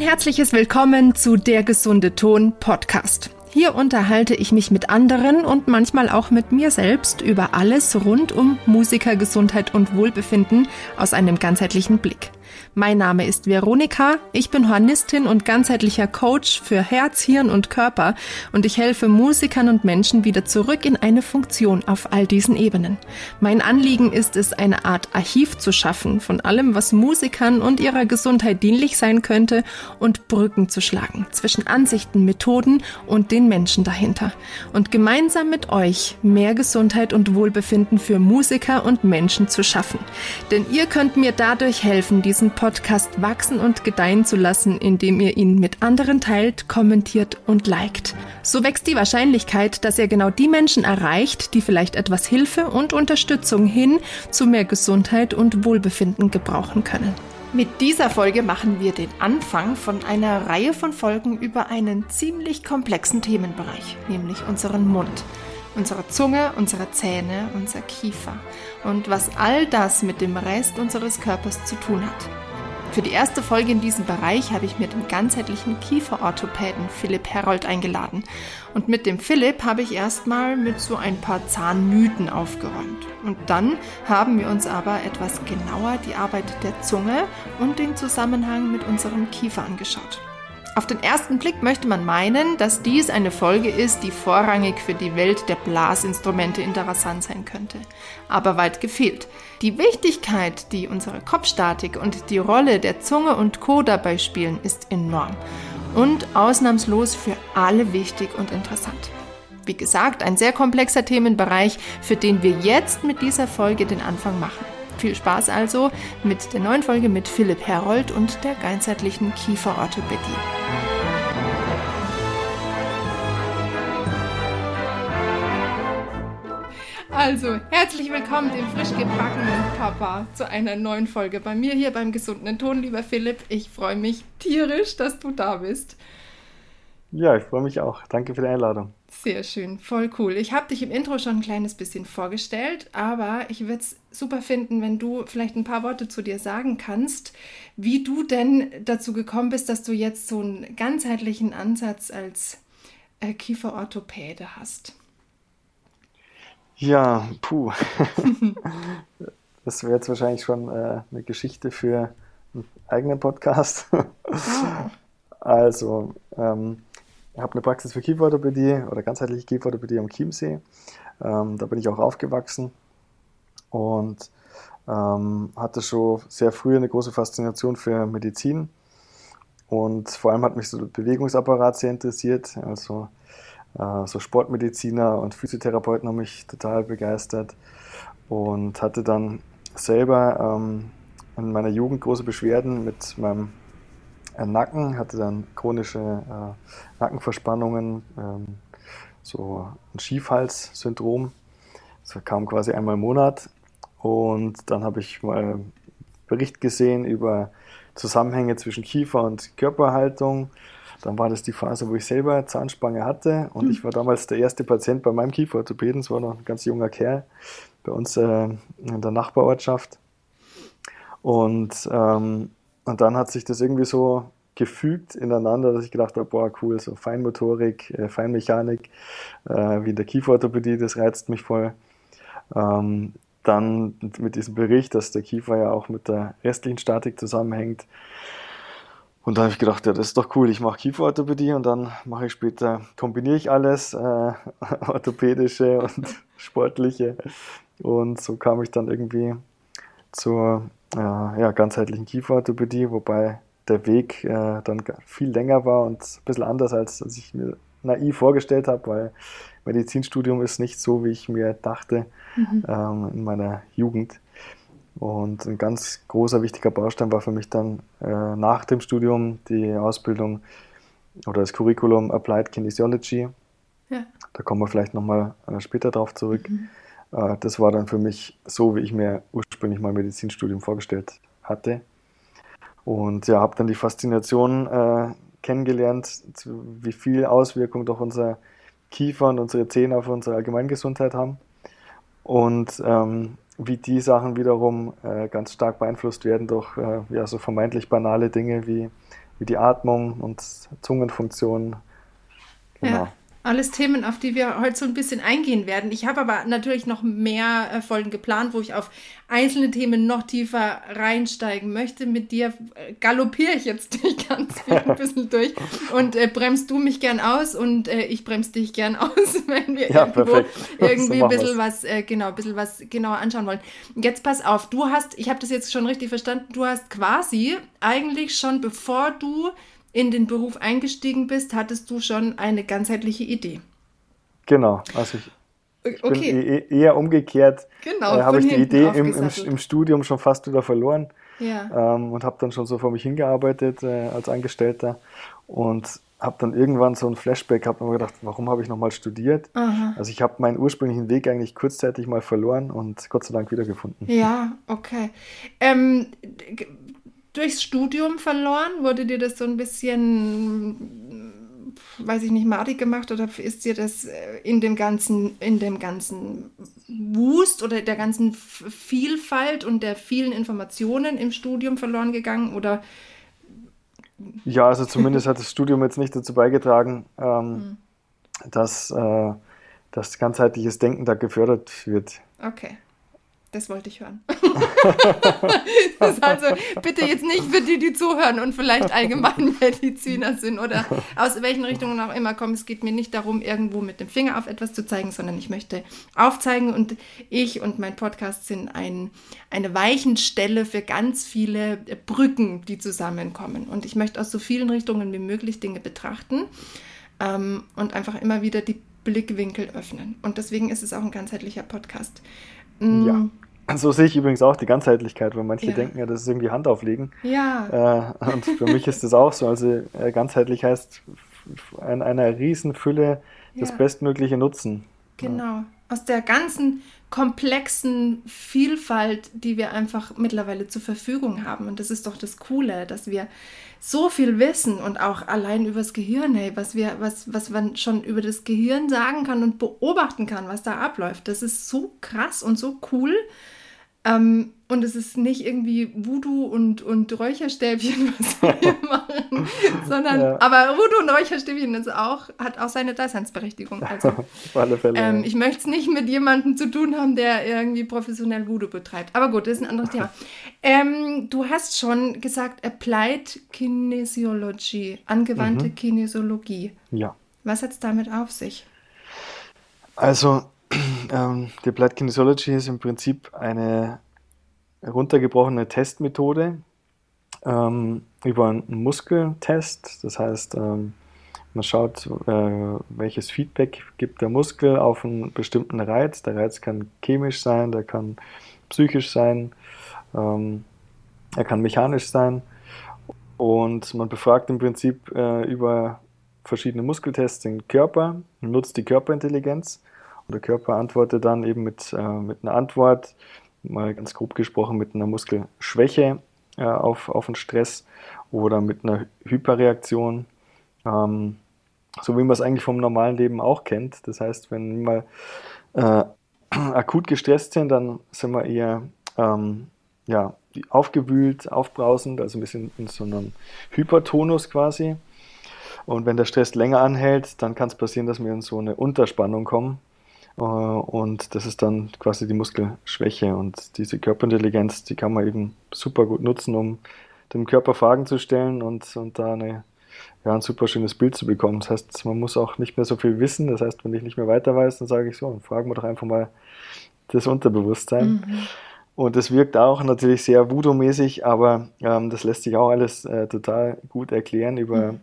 Ein herzliches Willkommen zu Der gesunde Ton Podcast. Hier unterhalte ich mich mit anderen und manchmal auch mit mir selbst über alles rund um Musikergesundheit und Wohlbefinden aus einem ganzheitlichen Blick. Mein Name ist Veronika, ich bin Hornistin und ganzheitlicher Coach für Herz, Hirn und Körper und ich helfe Musikern und Menschen wieder zurück in eine Funktion auf all diesen Ebenen. Mein Anliegen ist es, eine Art Archiv zu schaffen von allem, was Musikern und ihrer Gesundheit dienlich sein könnte und Brücken zu schlagen zwischen Ansichten, Methoden und den Menschen dahinter. Und gemeinsam mit euch mehr Gesundheit und Wohlbefinden für Musiker und Menschen zu schaffen. Denn ihr könnt mir dadurch helfen, diesen Podcast wachsen und gedeihen zu lassen, indem ihr ihn mit anderen teilt, kommentiert und liked. So wächst die Wahrscheinlichkeit, dass ihr genau die Menschen erreicht, die vielleicht etwas Hilfe und Unterstützung hin zu mehr Gesundheit und Wohlbefinden gebrauchen können. Mit dieser Folge machen wir den Anfang von einer Reihe von Folgen über einen ziemlich komplexen Themenbereich, nämlich unseren Mund unsere Zunge, unsere Zähne, unser Kiefer und was all das mit dem Rest unseres Körpers zu tun hat. Für die erste Folge in diesem Bereich habe ich mir den ganzheitlichen Kieferorthopäden Philipp Herold eingeladen. Und mit dem Philipp habe ich erstmal mit so ein paar Zahnmythen aufgeräumt. Und dann haben wir uns aber etwas genauer die Arbeit der Zunge und den Zusammenhang mit unserem Kiefer angeschaut. Auf den ersten Blick möchte man meinen, dass dies eine Folge ist, die vorrangig für die Welt der Blasinstrumente interessant sein könnte. Aber weit gefehlt. Die Wichtigkeit, die unsere Kopfstatik und die Rolle der Zunge und Co. dabei spielen, ist enorm und ausnahmslos für alle wichtig und interessant. Wie gesagt, ein sehr komplexer Themenbereich, für den wir jetzt mit dieser Folge den Anfang machen. Viel Spaß also mit der neuen Folge mit Philipp Herold und der ganzheitlichen Kieferorthopädie. Also, herzlich willkommen, dem frisch gebackenen Papa, zu einer neuen Folge bei mir hier beim gesunden Ton, lieber Philipp. Ich freue mich tierisch, dass du da bist. Ja, ich freue mich auch. Danke für die Einladung. Sehr schön, voll cool. Ich habe dich im Intro schon ein kleines bisschen vorgestellt, aber ich würde es super finden, wenn du vielleicht ein paar Worte zu dir sagen kannst, wie du denn dazu gekommen bist, dass du jetzt so einen ganzheitlichen Ansatz als äh, Kieferorthopäde hast. Ja, puh. das wäre jetzt wahrscheinlich schon äh, eine Geschichte für einen eigenen Podcast. Also, ähm, ich habe eine Praxis für Kieferorthopädie oder ganzheitliche Kieferorthopädie am Chiemsee. Ähm, da bin ich auch aufgewachsen und ähm, hatte schon sehr früh eine große Faszination für Medizin. Und vor allem hat mich so der Bewegungsapparat sehr interessiert. Also so Sportmediziner und Physiotherapeuten haben mich total begeistert. Und hatte dann selber ähm, in meiner Jugend große Beschwerden mit meinem Nacken, hatte dann chronische äh, Nackenverspannungen, ähm, so ein Schiefhals-Syndrom. Das kam quasi einmal im Monat. Und dann habe ich mal einen Bericht gesehen über Zusammenhänge zwischen Kiefer und Körperhaltung. Dann war das die Phase, wo ich selber Zahnspange hatte und hm. ich war damals der erste Patient bei meinem Kieferorthopäden. Es war noch ein ganz junger Kerl bei uns äh, in der Nachbarortschaft. Und ähm, und dann hat sich das irgendwie so gefügt ineinander, dass ich gedacht habe, boah, cool, so Feinmotorik, äh, Feinmechanik, äh, wie in der Kieferorthopädie, das reizt mich voll. Ähm, dann mit diesem Bericht, dass der Kiefer ja auch mit der restlichen Statik zusammenhängt. Und da habe ich gedacht, ja, das ist doch cool, ich mache Kieferorthopädie und dann mache ich später, kombiniere ich alles, äh, orthopädische und sportliche. Und so kam ich dann irgendwie zur äh, ja, ganzheitlichen Kieferorthopädie, wobei der Weg äh, dann viel länger war und ein bisschen anders, als, als ich mir naiv vorgestellt habe, weil Medizinstudium ist nicht so, wie ich mir dachte mhm. ähm, in meiner Jugend. Und ein ganz großer, wichtiger Baustein war für mich dann äh, nach dem Studium die Ausbildung oder das Curriculum Applied Kinesiology. Ja. Da kommen wir vielleicht nochmal äh, später drauf zurück. Mhm. Äh, das war dann für mich so, wie ich mir ursprünglich mein Medizinstudium vorgestellt hatte. Und ja, habe dann die Faszination äh, kennengelernt, wie viel Auswirkung doch unser Kiefer und unsere Zähne auf unsere Allgemeingesundheit haben. Und ähm, wie die Sachen wiederum äh, ganz stark beeinflusst werden durch äh, ja, so vermeintlich banale Dinge wie wie die Atmung und Zungenfunktion. Genau. Ja alles Themen, auf die wir heute so ein bisschen eingehen werden. Ich habe aber natürlich noch mehr äh, Folgen geplant, wo ich auf einzelne Themen noch tiefer reinsteigen möchte. Mit dir äh, galoppiere ich jetzt durch ganz viel ein bisschen durch und äh, bremst du mich gern aus und äh, ich bremse dich gern aus, wenn wir ja, irgendwo perfekt. irgendwie so ein bisschen was, genau, ein bisschen was genauer anschauen wollen. Jetzt pass auf, du hast, ich habe das jetzt schon richtig verstanden, du hast quasi eigentlich schon bevor du in den Beruf eingestiegen bist, hattest du schon eine ganzheitliche Idee. Genau, also ich, ich okay. bin e-, e-, eher umgekehrt. Genau, äh, habe ich die Idee im, im, im, Studium schon fast wieder verloren ja. ähm, und habe dann schon so vor mich hingearbeitet äh, als Angestellter und habe dann irgendwann so ein Flashback gehabt und mir gedacht, warum habe ich nochmal studiert? Aha. Also ich habe meinen ursprünglichen Weg eigentlich kurzzeitig mal verloren und Gott sei Dank wiedergefunden. Ja, okay. Ähm, durchs Studium verloren? Wurde dir das so ein bisschen, weiß ich nicht, madig gemacht oder ist dir das äh, in dem ganzen, in dem ganzen Wust oder der ganzen Vielfalt und der vielen Informationen im Studium verloren gegangen oder? Ja, also zumindest hat das Studium jetzt nicht dazu beigetragen, ähm, mhm. dass, äh, dass ganzheitliches Denken da gefördert wird. Okay. Das wollte ich hören. also bitte jetzt nicht für die, die zuhören und vielleicht allgemein Mediziner sind oder aus welchen Richtungen auch immer kommen. Es geht mir nicht darum, irgendwo mit dem Finger auf etwas zu zeigen, sondern ich möchte aufzeigen und ich und mein Podcast sind ein, eine Weichenstelle für ganz viele Brücken, die zusammenkommen. Und ich möchte aus so vielen Richtungen wie möglich Dinge betrachten ähm, und einfach immer wieder die Blickwinkel öffnen. Und deswegen ist es auch ein ganzheitlicher Podcast. Ja. Mm. So sehe ich übrigens auch die Ganzheitlichkeit, weil manche ja. denken ja, das ist irgendwie Hand auflegen. Ja. Äh, und für mich ist das auch so. Also äh, ganzheitlich heißt in einer Riesenfülle das ja. bestmögliche Nutzen. Genau. Aus der ganzen komplexen Vielfalt, die wir einfach mittlerweile zur Verfügung haben. Und das ist doch das Coole, dass wir so viel wissen und auch allein übers Gehirn, hey, was wir, was, was man schon über das Gehirn sagen kann und beobachten kann, was da abläuft. Das ist so krass und so cool. Ähm, und es ist nicht irgendwie Voodoo und, und Räucherstäbchen, was wir machen, sondern, ja. aber Voodoo und Räucherstäbchen ist auch, hat auch seine Daseinsberechtigung. Also, Auf alle Fälle. Ähm, ich möchte es nicht mit jemandem zu tun haben, der irgendwie professionell Voodoo betreibt. Aber gut, das ist ein anderes Thema. Ähm, du hast schon gesagt, Applied Kinesiology, angewandte mhm. Kinesiologie. Ja. Was hat es damit auf sich? Also, ähm, die Applied Kinesiology ist im Prinzip eine runtergebrochene Testmethode ähm, über einen Muskeltest. Das heißt, ähm, man schaut, äh, welches Feedback gibt der Muskel auf einen bestimmten Reiz. Der Reiz kann chemisch sein, der kann psychisch sein, ähm, er kann mechanisch sein. Und man befragt im Prinzip äh, über verschiedene Muskeltests den Körper, nutzt die Körperintelligenz und der Körper antwortet dann eben mit, äh, mit einer Antwort, mal ganz grob gesprochen, mit einer Muskelschwäche äh, auf, auf einen Stress oder mit einer Hyperreaktion. Ähm, so wie man es eigentlich vom normalen Leben auch kennt. Das heißt, wenn wir mal äh, akut gestresst sind, dann sind wir eher ähm, ja, aufgewühlt, aufbrausend, also ein bisschen in so einem Hypertonus quasi. Und wenn der Stress länger anhält, dann kann es passieren, dass wir in so eine Unterspannung kommen. Äh, und das ist dann quasi die Muskelschwäche. Und diese Körperintelligenz, die kann man eben super gut nutzen, um dem Körper Fragen zu stellen und, und da eine, ja, ein super schönes Bild zu bekommen. Das heißt, man muss auch nicht mehr so viel wissen. Das heißt, wenn ich nicht mehr weiter weiß, dann sage ich so, dann fragen wir doch einfach mal das Unterbewusstsein. Mhm. Und das wirkt auch natürlich sehr Voodoo-mäßig, aber ähm, das lässt sich auch alles äh, total gut erklären über mhm.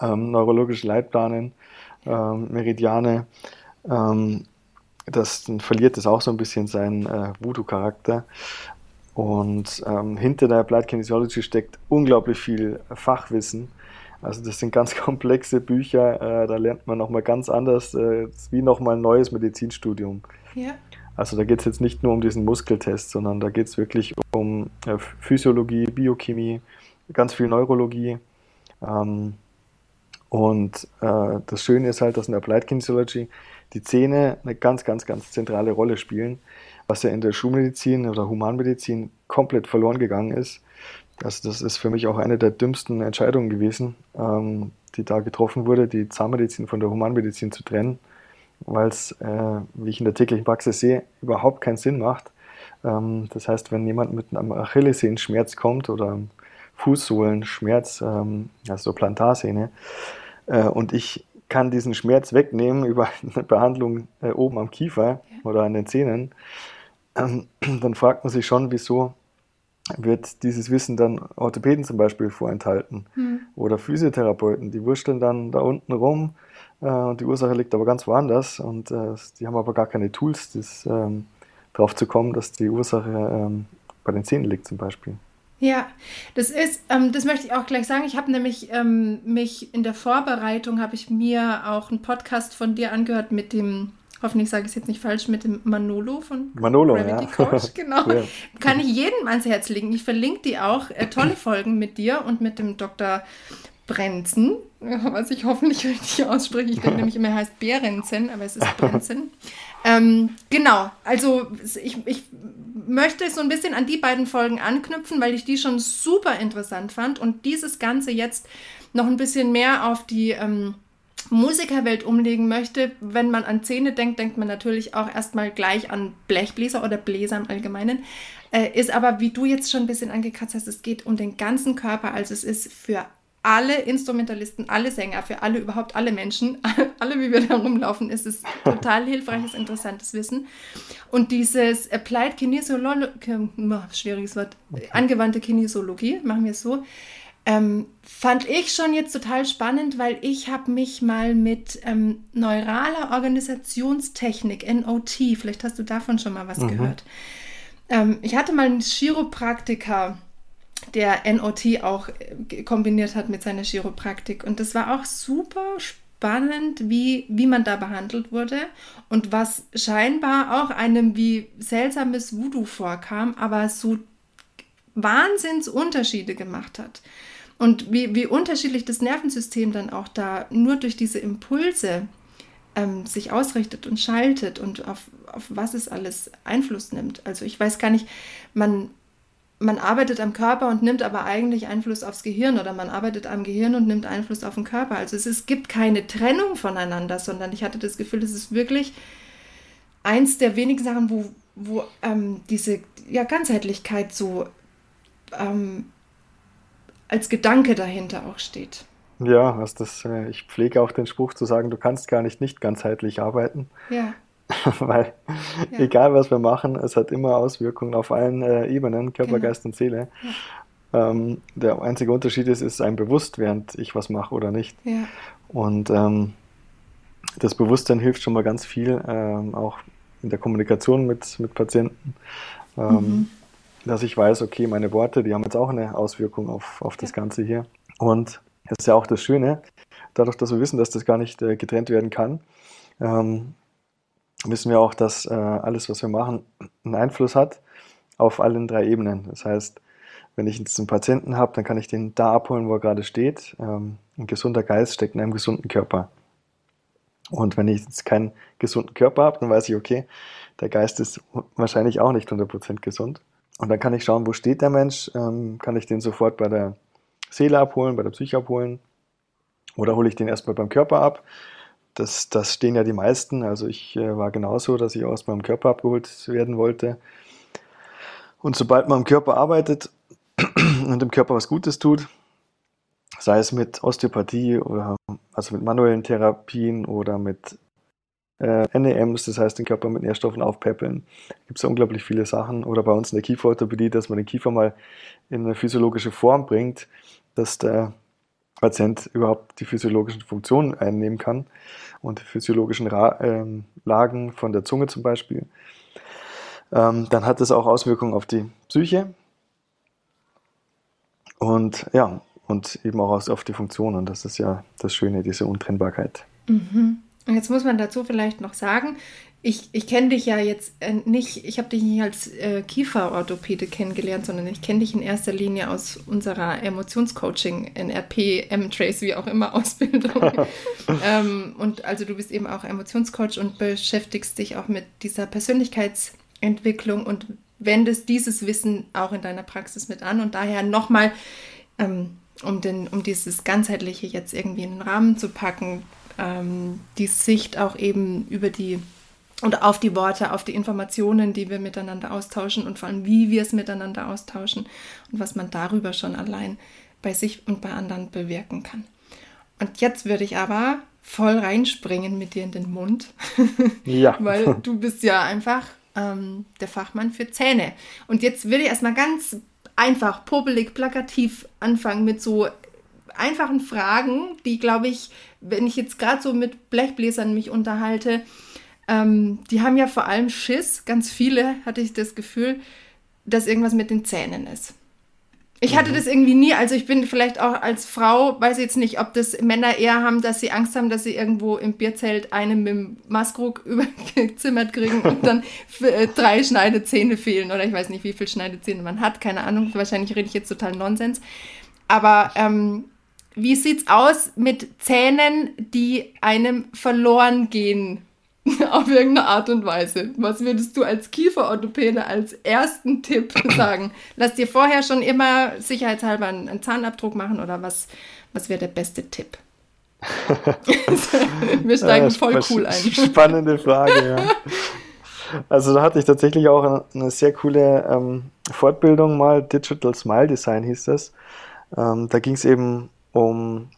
ähm, neurologische Leitplanen, ähm, Meridiane. Ähm, das, dann verliert es auch so ein bisschen seinen äh, Voodoo-Charakter. Und ähm, hinter der Applied Kinesiology steckt unglaublich viel Fachwissen. Also das sind ganz komplexe Bücher, äh, da lernt man nochmal ganz anders, äh, wie nochmal ein neues Medizinstudium. Ja. Also da geht es jetzt nicht nur um diesen Muskeltest, sondern da geht es wirklich um äh, Physiologie, Biochemie, ganz viel Neurologie. Ähm, und äh, das Schöne ist halt, dass in der Applied Kinesiology die Zähne eine ganz, ganz, ganz zentrale Rolle spielen, was ja in der Schulmedizin oder Humanmedizin komplett verloren gegangen ist. Also das ist für mich auch eine der dümmsten Entscheidungen gewesen, ähm, die da getroffen wurde, die Zahnmedizin von der Humanmedizin zu trennen, weil es, äh, wie ich in der täglichen Praxis sehe, überhaupt keinen Sinn macht. Ähm, das heißt, wenn jemand mit einem Achillessehenschmerz kommt oder Fußsohlenschmerz, ähm, also Plantarsehne, äh, und ich kann diesen Schmerz wegnehmen über eine Behandlung äh, oben am Kiefer oder an den Zähnen, ähm, dann fragt man sich schon, wieso wird dieses Wissen dann Orthopäden zum Beispiel vorenthalten hm. oder Physiotherapeuten, die wursteln dann da unten rum äh, und die Ursache liegt aber ganz woanders und äh, die haben aber gar keine Tools, das, ähm, darauf zu kommen, dass die Ursache ähm, bei den Zähnen liegt zum Beispiel. Ja, das ist, ähm, das möchte ich auch gleich sagen. Ich habe nämlich ähm, mich in der Vorbereitung habe ich mir auch einen Podcast von dir angehört mit dem, hoffentlich sage ich es jetzt nicht falsch, mit dem Manolo von Manolo, Gravity ja. Coach. Genau. ja. Kann ich jedem ans Herz legen. Ich verlinke die auch. Äh, tolle Folgen mit dir und mit dem Dr. Brenzen, was ich hoffentlich richtig ausspreche. Ich denke nämlich immer, er heißt Behrensen, aber es ist Brenzen. Ähm, genau, also ich, ich möchte so ein bisschen an die beiden Folgen anknüpfen, weil ich die schon super interessant fand und dieses Ganze jetzt noch ein bisschen mehr auf die ähm, Musikerwelt umlegen möchte. Wenn man an Zähne denkt, denkt man natürlich auch erstmal gleich an Blechbläser oder Bläser im Allgemeinen. Äh, ist aber, wie du jetzt schon ein bisschen angekratzt hast, es geht um den ganzen Körper, also es ist für alle Instrumentalisten, alle Sänger, für alle, überhaupt alle Menschen, alle, wie wir da rumlaufen, ist es total hilfreiches, interessantes Wissen. Und dieses Applied Kinesiology, schwieriges Wort, angewandte Kinesiologie, machen wir es so, ähm, fand ich schon jetzt total spannend, weil ich habe mich mal mit ähm, neuraler Organisationstechnik, NOT, vielleicht hast du davon schon mal was mhm. gehört. Ähm, ich hatte mal einen Chiropraktiker, der NOT auch äh, kombiniert hat mit seiner Chiropraktik. Und das war auch super spannend, wie, wie man da behandelt wurde und was scheinbar auch einem wie seltsames Voodoo vorkam, aber so Wahnsinnsunterschiede gemacht hat. Und wie, wie unterschiedlich das Nervensystem dann auch da nur durch diese Impulse ähm, sich ausrichtet und schaltet und auf, auf was es alles Einfluss nimmt. Also ich weiß gar nicht, man, man arbeitet am Körper und nimmt aber eigentlich Einfluss aufs Gehirn oder man arbeitet am Gehirn und nimmt Einfluss auf den Körper. Also es, es gibt keine Trennung voneinander, sondern ich hatte das Gefühl, es ist wirklich eins der wenigen Sachen, wo, wo ähm, diese ja, Ganzheitlichkeit so ähm, als Gedanke dahinter auch steht. Ja, also das, äh, ich pflege auch den Spruch zu sagen, du kannst gar nicht nicht ganzheitlich arbeiten. Ja. Weil ja. egal was wir machen, es hat immer Auswirkungen auf allen äh, Ebenen, Körper, genau. Geist und Seele. Ja. Ähm, der einzige Unterschied ist, ist einem bewusst, während ich was mache oder nicht. Ja. Und ähm, das Bewusstsein hilft schon mal ganz viel, ähm, auch in der Kommunikation mit, mit Patienten. Ähm, mhm. Dass ich weiß, okay, meine Worte, die haben jetzt auch eine Auswirkung auf, auf das Ganze hier. Und das ist ja auch das Schöne, dadurch, dass wir wissen, dass das gar nicht äh, getrennt werden kann, ähm, wissen wir auch, dass äh, alles, was wir machen, einen Einfluss hat auf allen drei Ebenen. Das heißt, wenn ich jetzt einen Patienten habe, dann kann ich den da abholen, wo er gerade steht. Ähm, ein gesunder Geist steckt in einem gesunden Körper. Und wenn ich jetzt keinen gesunden Körper habe, dann weiß ich, okay, der Geist ist wahrscheinlich auch nicht 100% gesund. Und dann kann ich schauen, wo steht der Mensch, ähm, kann ich den sofort bei der Seele abholen, bei der Psyche abholen oder hole ich den erstmal beim Körper ab das, das stehen ja die meisten. Also ich äh, war genauso, dass ich aus meinem Körper abgeholt werden wollte. Und sobald man im Körper arbeitet und dem Körper was Gutes tut, sei es mit Osteopathie oder also mit manuellen Therapien oder mit äh, NEMs, das heißt den Körper mit Nährstoffen aufpäppeln, gibt es unglaublich viele Sachen. Oder bei uns in der Kieferorthopädie, dass man den Kiefer mal in eine physiologische Form bringt, dass der Patient überhaupt die physiologischen Funktionen einnehmen kann und die physiologischen Ra ähm, Lagen von der Zunge zum Beispiel. Ähm, dann hat das auch Auswirkungen auf die Psyche und ja, und eben auch auf die Funktionen. Das ist ja das Schöne, diese Untrennbarkeit. Mhm. Und jetzt muss man dazu vielleicht noch sagen, ich, ich kenne dich ja jetzt äh, nicht, ich habe dich nicht als äh, Kieferorthopäde kennengelernt, sondern ich kenne dich in erster Linie aus unserer Emotionscoaching, NRP, M-Trace, wie auch immer, Ausbildung. ähm, und also du bist eben auch Emotionscoach und beschäftigst dich auch mit dieser Persönlichkeitsentwicklung und wendest dieses Wissen auch in deiner Praxis mit an und daher nochmal, ähm, um, um dieses Ganzheitliche jetzt irgendwie in den Rahmen zu packen, ähm, die Sicht auch eben über die und auf die Worte, auf die Informationen, die wir miteinander austauschen und vor allem, wie wir es miteinander austauschen und was man darüber schon allein bei sich und bei anderen bewirken kann. Und jetzt würde ich aber voll reinspringen mit dir in den Mund. Ja. Weil du bist ja einfach ähm, der Fachmann für Zähne. Und jetzt würde ich erstmal ganz einfach, popelig, plakativ anfangen mit so einfachen Fragen, die, glaube ich, wenn ich jetzt gerade so mit Blechbläsern mich unterhalte, ähm, die haben ja vor allem Schiss, ganz viele hatte ich das Gefühl, dass irgendwas mit den Zähnen ist. Ich hatte mhm. das irgendwie nie, also ich bin vielleicht auch als Frau, weiß jetzt nicht, ob das Männer eher haben, dass sie Angst haben, dass sie irgendwo im Bierzelt einen mit dem Maskrug übergezimmert kriegen und dann äh, drei Schneidezähne fehlen oder ich weiß nicht, wie viele Schneidezähne man hat, keine Ahnung, wahrscheinlich rede ich jetzt total Nonsens. Aber ähm, wie sieht's aus mit Zähnen, die einem verloren gehen? auf irgendeine Art und Weise. Was würdest du als Kieferorthopäde als ersten Tipp sagen? Lass dir vorher schon immer sicherheitshalber einen, Zahnabdruck machen oder was, was wäre der beste Tipp? Wir steigen ja, voll cool ein. Spannende Frage, ja. Also da hatte ich tatsächlich auch eine sehr coole ähm, Fortbildung mal, Digital Smile Design hieß das. Ähm, da ging es eben um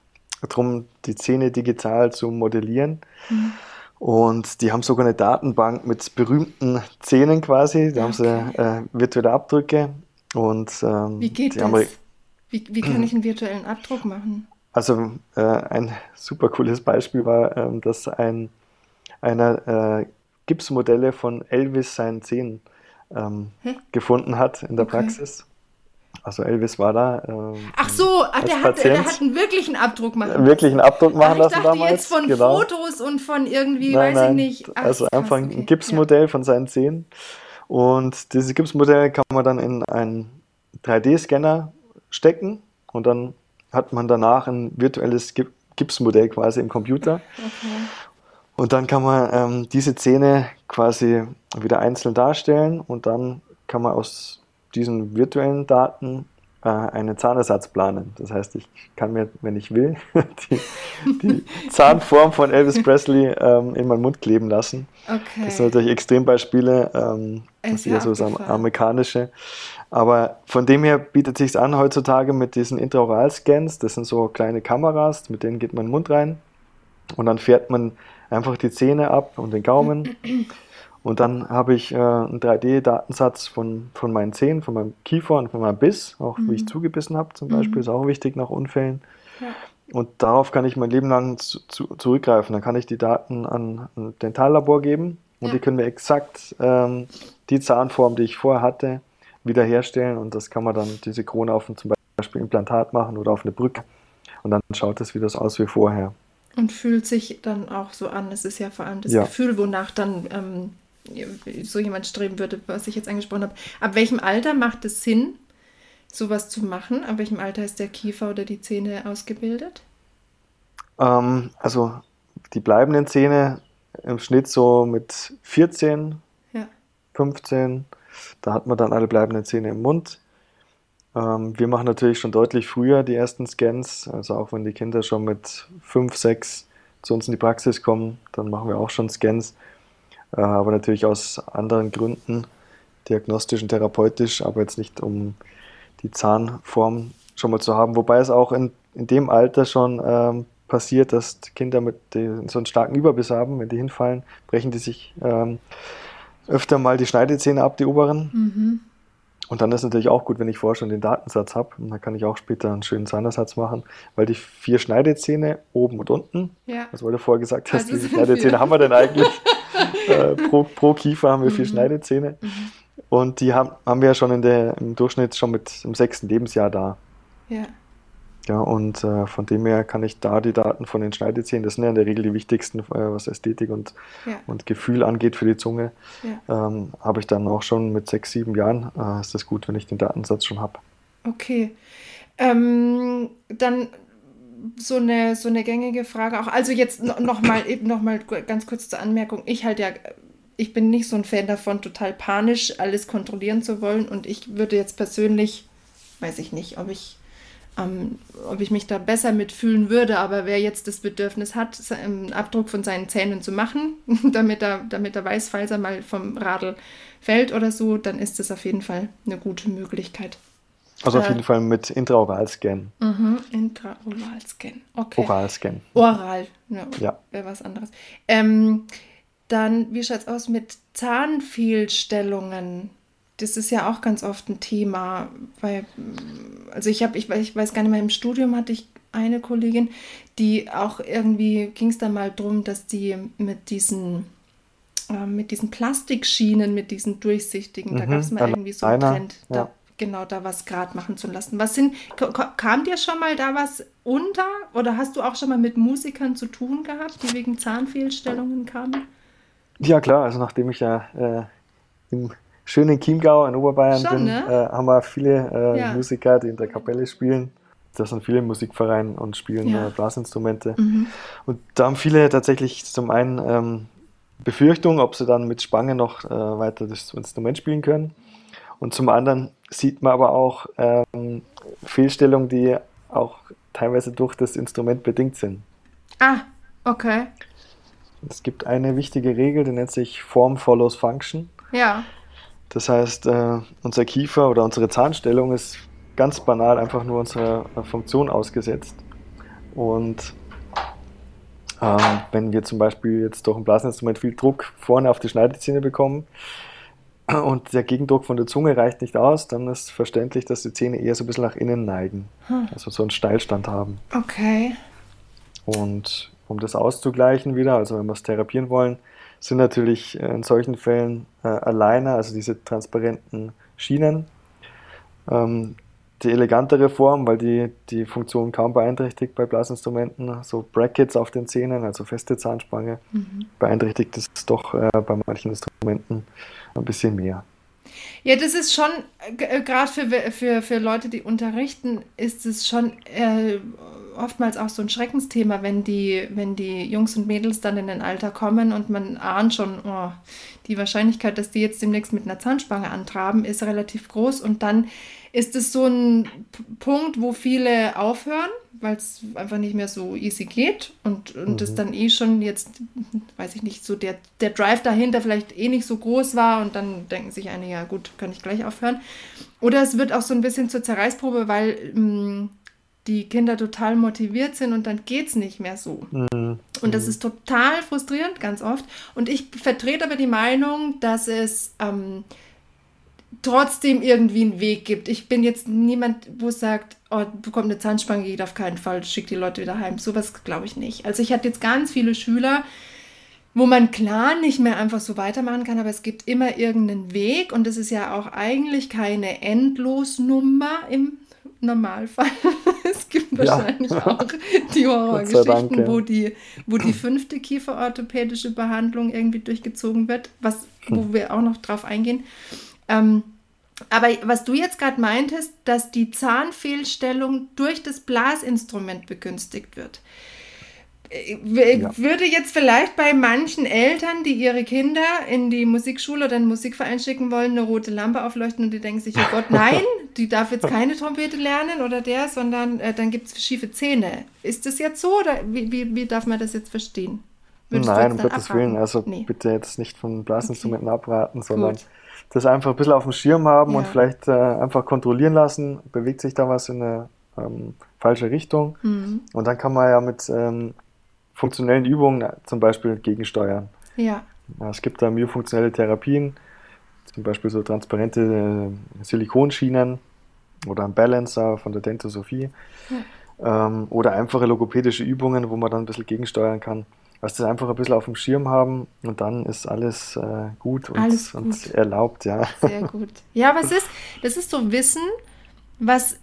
darum, die Zähne digital zu modellieren. Mhm. Und die haben sogar eine Datenbank mit berühmten Szenen quasi. Da okay. haben sie äh, virtuelle Abdrücke. Und, ähm, wie geht das? Wie, wie kann ich einen virtuellen Abdruck machen? Also äh, ein super cooles Beispiel war, äh, dass ein, einer äh, Gipsmodelle von Elvis seinen Zähnen ähm, gefunden hat in der okay. Praxis. Also Elvis war da. Ähm, ach so, ach, der, hat, der hat einen wirklichen Abdruck machen Wirklichen Abdruck machen ach, lassen damals. Ich dachte jetzt von genau. Fotos und von irgendwie, nein, weiß nein, ich nicht. Ach, also einfach okay. ein Gipsmodell ja. von seinen Zähnen. Und dieses Gipsmodell kann man dann in einen 3D-Scanner stecken und dann hat man danach ein virtuelles Gipsmodell quasi im Computer. Okay. Und dann kann man ähm, diese Zähne quasi wieder einzeln darstellen und dann kann man aus diesen virtuellen Daten äh, einen Zahnersatz planen. Das heißt, ich kann mir, wenn ich will, die, die Zahnform von Elvis Presley ähm, in meinen Mund kleben lassen. Okay. Das sind natürlich Extrembeispiele, ähm, das ist eher so das amerikanische. Aber von dem her bietet sich an heutzutage mit diesen Intraoral-Scans. Das sind so kleine Kameras, mit denen geht man in den Mund rein und dann fährt man einfach die Zähne ab und den Gaumen. Und dann habe ich äh, einen 3D-Datensatz von, von meinen Zähnen, von meinem Kiefer und von meinem Biss, auch mhm. wie ich mhm. zugebissen habe zum Beispiel, mhm. ist auch wichtig nach Unfällen. Ja. Und darauf kann ich mein Leben lang zu, zu, zurückgreifen. Dann kann ich die Daten an ein Dentallabor geben und ja. die können mir exakt ähm, die Zahnform, die ich vorher hatte, wiederherstellen. Und das kann man dann diese Krone auf ein zum Beispiel Implantat machen oder auf eine Brücke. Und dann schaut es wieder so aus wie vorher. Und fühlt sich dann auch so an. Es ist ja vor allem das ja. Gefühl, wonach dann ähm, so jemand streben würde, was ich jetzt angesprochen habe. Ab welchem Alter macht es Sinn, sowas zu machen? Ab welchem Alter ist der Kiefer oder die Zähne ausgebildet? Ähm, also die bleibenden Zähne im Schnitt so mit 14, ja. 15. Da hat man dann alle bleibenden Zähne im Mund. Ähm, wir machen natürlich schon deutlich früher die ersten Scans. Also auch wenn die Kinder schon mit 5, 6 zu uns in die Praxis kommen, dann machen wir auch schon Scans. Äh, aber natürlich aus anderen Gründen, diagnostisch und therapeutisch, aber jetzt nicht um die Zahnform schon mal zu haben. Wobei es auch in, in dem Alter schon ähm, passiert, dass Kinder mit den, so einen starken Überbiss haben, wenn die hinfallen, brechen die sich ähm, öfter mal die Schneidezähne ab, die oberen. Mhm. Und dann ist es natürlich auch gut, wenn ich vorher schon den Datensatz habe. Und dann kann ich auch später einen schönen Zahnersatz machen, weil die vier Schneidezähne oben und unten, ja. weil du vorher gesagt hast, also wie viele Schneidezähne vier. haben wir denn eigentlich? äh, pro, pro, Kiefer haben wir vier mhm. Schneidezähne. Mhm. Und die haben, haben wir ja schon in der, im Durchschnitt schon mit im sechsten Lebensjahr da. Ja. Ja, und äh, von dem her kann ich da die Daten von den Schneidezähnen, das sind ja in der Regel die wichtigsten, äh, was Ästhetik und, ja. und Gefühl angeht für die Zunge, ja. ähm, habe ich dann auch schon mit sechs, sieben Jahren, äh, ist das gut, wenn ich den Datensatz schon habe. Okay. Ähm, dann so eine, so eine gängige Frage auch. Also jetzt nochmal noch mal ganz kurz zur Anmerkung. Ich halte ja ich bin nicht so ein Fan davon, total panisch alles kontrollieren zu wollen. Und ich würde jetzt persönlich, weiß ich nicht, ob ich, ähm, ob ich mich da besser mitfühlen würde, aber wer jetzt das Bedürfnis hat, einen Abdruck von seinen Zähnen zu machen, damit er, damit er weiß, falls er mal vom Radl fällt oder so, dann ist das auf jeden Fall eine gute Möglichkeit. Also auf äh, jeden Fall mit Intraoralscan. Mhm, Intraoralscan, okay. Oralscan. Oral, ja, ja. wäre was anderes. Ähm, dann, wie schaut es aus mit Zahnfehlstellungen? Das ist ja auch ganz oft ein Thema. Weil, also ich habe, ich, ich weiß gar nicht mehr, im Studium hatte ich eine Kollegin, die auch irgendwie ging es da mal drum, dass die mit diesen äh, mit diesen Plastikschienen, mit diesen durchsichtigen, mhm, da gab es mal irgendwie so einen Trend. Ja. Da, genau da was gerade machen zu lassen. Was sind, kam dir schon mal da was unter oder hast du auch schon mal mit Musikern zu tun gehabt, die wegen Zahnfehlstellungen kamen? Ja klar, also nachdem ich ja äh, im schönen Chiemgau in Oberbayern schon, bin, ne? äh, haben wir viele äh, ja. Musiker, die in der Kapelle spielen. Das sind viele Musikvereine und spielen ja. Äh, Blasinstrumente. Mhm. Und da haben viele tatsächlich zum einen ähm, Befürchtung, ob sie dann mit Spange noch äh, weiter das Instrument spielen können. Und zum anderen sieht man aber auch ähm, Fehlstellungen, die auch teilweise durch das Instrument bedingt sind. Ah, okay. Es gibt eine wichtige Regel, die nennt sich Form follows Function. Ja. Das heißt, äh, unser Kiefer oder unsere Zahnstellung ist ganz banal einfach nur unserer Funktion ausgesetzt. Und äh, wenn wir zum Beispiel jetzt durch ein Blasinstrument viel Druck vorne auf die Schneidezähne bekommen, und der Gegendruck von der Zunge reicht nicht aus, dann ist verständlich, dass die Zähne eher so ein bisschen nach innen neigen. Hm. Also so einen Steilstand haben. Okay. Und um das auszugleichen wieder, also wenn wir es therapieren wollen, sind natürlich in solchen Fällen äh, Aligner, also diese transparenten Schienen, ähm, die elegantere Form, weil die die Funktion kaum beeinträchtigt bei Blasinstrumenten. So Brackets auf den Zähnen, also feste Zahnspange, mhm. beeinträchtigt es doch äh, bei manchen Instrumenten ein bisschen mehr. Ja, das ist schon, äh, gerade für, für, für Leute, die unterrichten, ist es schon äh, oftmals auch so ein Schreckensthema, wenn die, wenn die Jungs und Mädels dann in ein Alter kommen und man ahnt schon, oh, die Wahrscheinlichkeit, dass die jetzt demnächst mit einer Zahnspange antraben, ist relativ groß und dann ist es so ein Punkt, wo viele aufhören, weil es einfach nicht mehr so easy geht und, und mhm. das dann eh schon jetzt, weiß ich nicht, so der, der Drive dahinter vielleicht eh nicht so groß war und dann denken sich einige, ja gut, kann ich gleich aufhören. Oder es wird auch so ein bisschen zur Zerreißprobe, weil mh, mm, die Kinder total motiviert sind und dann geht es nicht mehr so. Mhm. Und das mhm. ist total frustrierend, ganz oft. Und ich vertrete aber die Meinung, dass es ähm, trotzdem irgendwie einen Weg gibt. Ich bin jetzt niemand, wo sagt, oh, bekommt eine Zahnspange, geht auf keinen Fall, schickt die Leute wieder heim. Sowas glaube ich nicht. Also ich hatte jetzt ganz viele Schüler, wo man klar nicht mehr einfach so weitermachen kann, aber es gibt immer irgendeinen Weg und es ist ja auch eigentlich keine Endlosnummer im Normalfall. es gibt wahrscheinlich ja. auch die Horrorgeschichten, wo die, wo die fünfte kieferorthopädische Behandlung irgendwie durchgezogen wird, was, wo hm. wir auch noch drauf eingehen. Ähm, aber was du jetzt gerade meintest, dass die Zahnfehlstellung durch das Blasinstrument begünstigt wird. Äh, ja. Würde jetzt vielleicht bei manchen Eltern, die ihre Kinder in die Musikschule oder den Musikverein schicken wollen, eine rote Lampe aufleuchten und die denken sich, oh Gott, nein, die darf jetzt keine Trompete lernen oder der, sondern äh, dann gibt es schiefe Zähne. Ist das jetzt so oder wie, wie, wie darf man das jetzt verstehen? Würdest Nein, um Gottes Willen, also nee. bitte jetzt nicht von Blasinstrumenten okay. abraten, sondern Gut. Das einfach ein bisschen auf dem Schirm haben ja. und vielleicht äh, einfach kontrollieren lassen, bewegt sich da was in eine ähm, falsche Richtung. Mhm. Und dann kann man ja mit ähm, funktionellen Übungen zum Beispiel gegensteuern. Ja. ja. Es gibt da myofunktionelle Therapien, zum Beispiel so transparente äh, Silikonschienen oder ein Balancer von der Dentosophie. Ja. Ähm, oder einfache logopädische Übungen, wo man dann ein bisschen gegensteuern kann. Also das einfach ein bisschen auf dem Schirm haben und dann ist alles äh, gut, und, alles gut und erlaubt, ja. Sehr gut. Ja, aber es ist, das ist so Wissen, was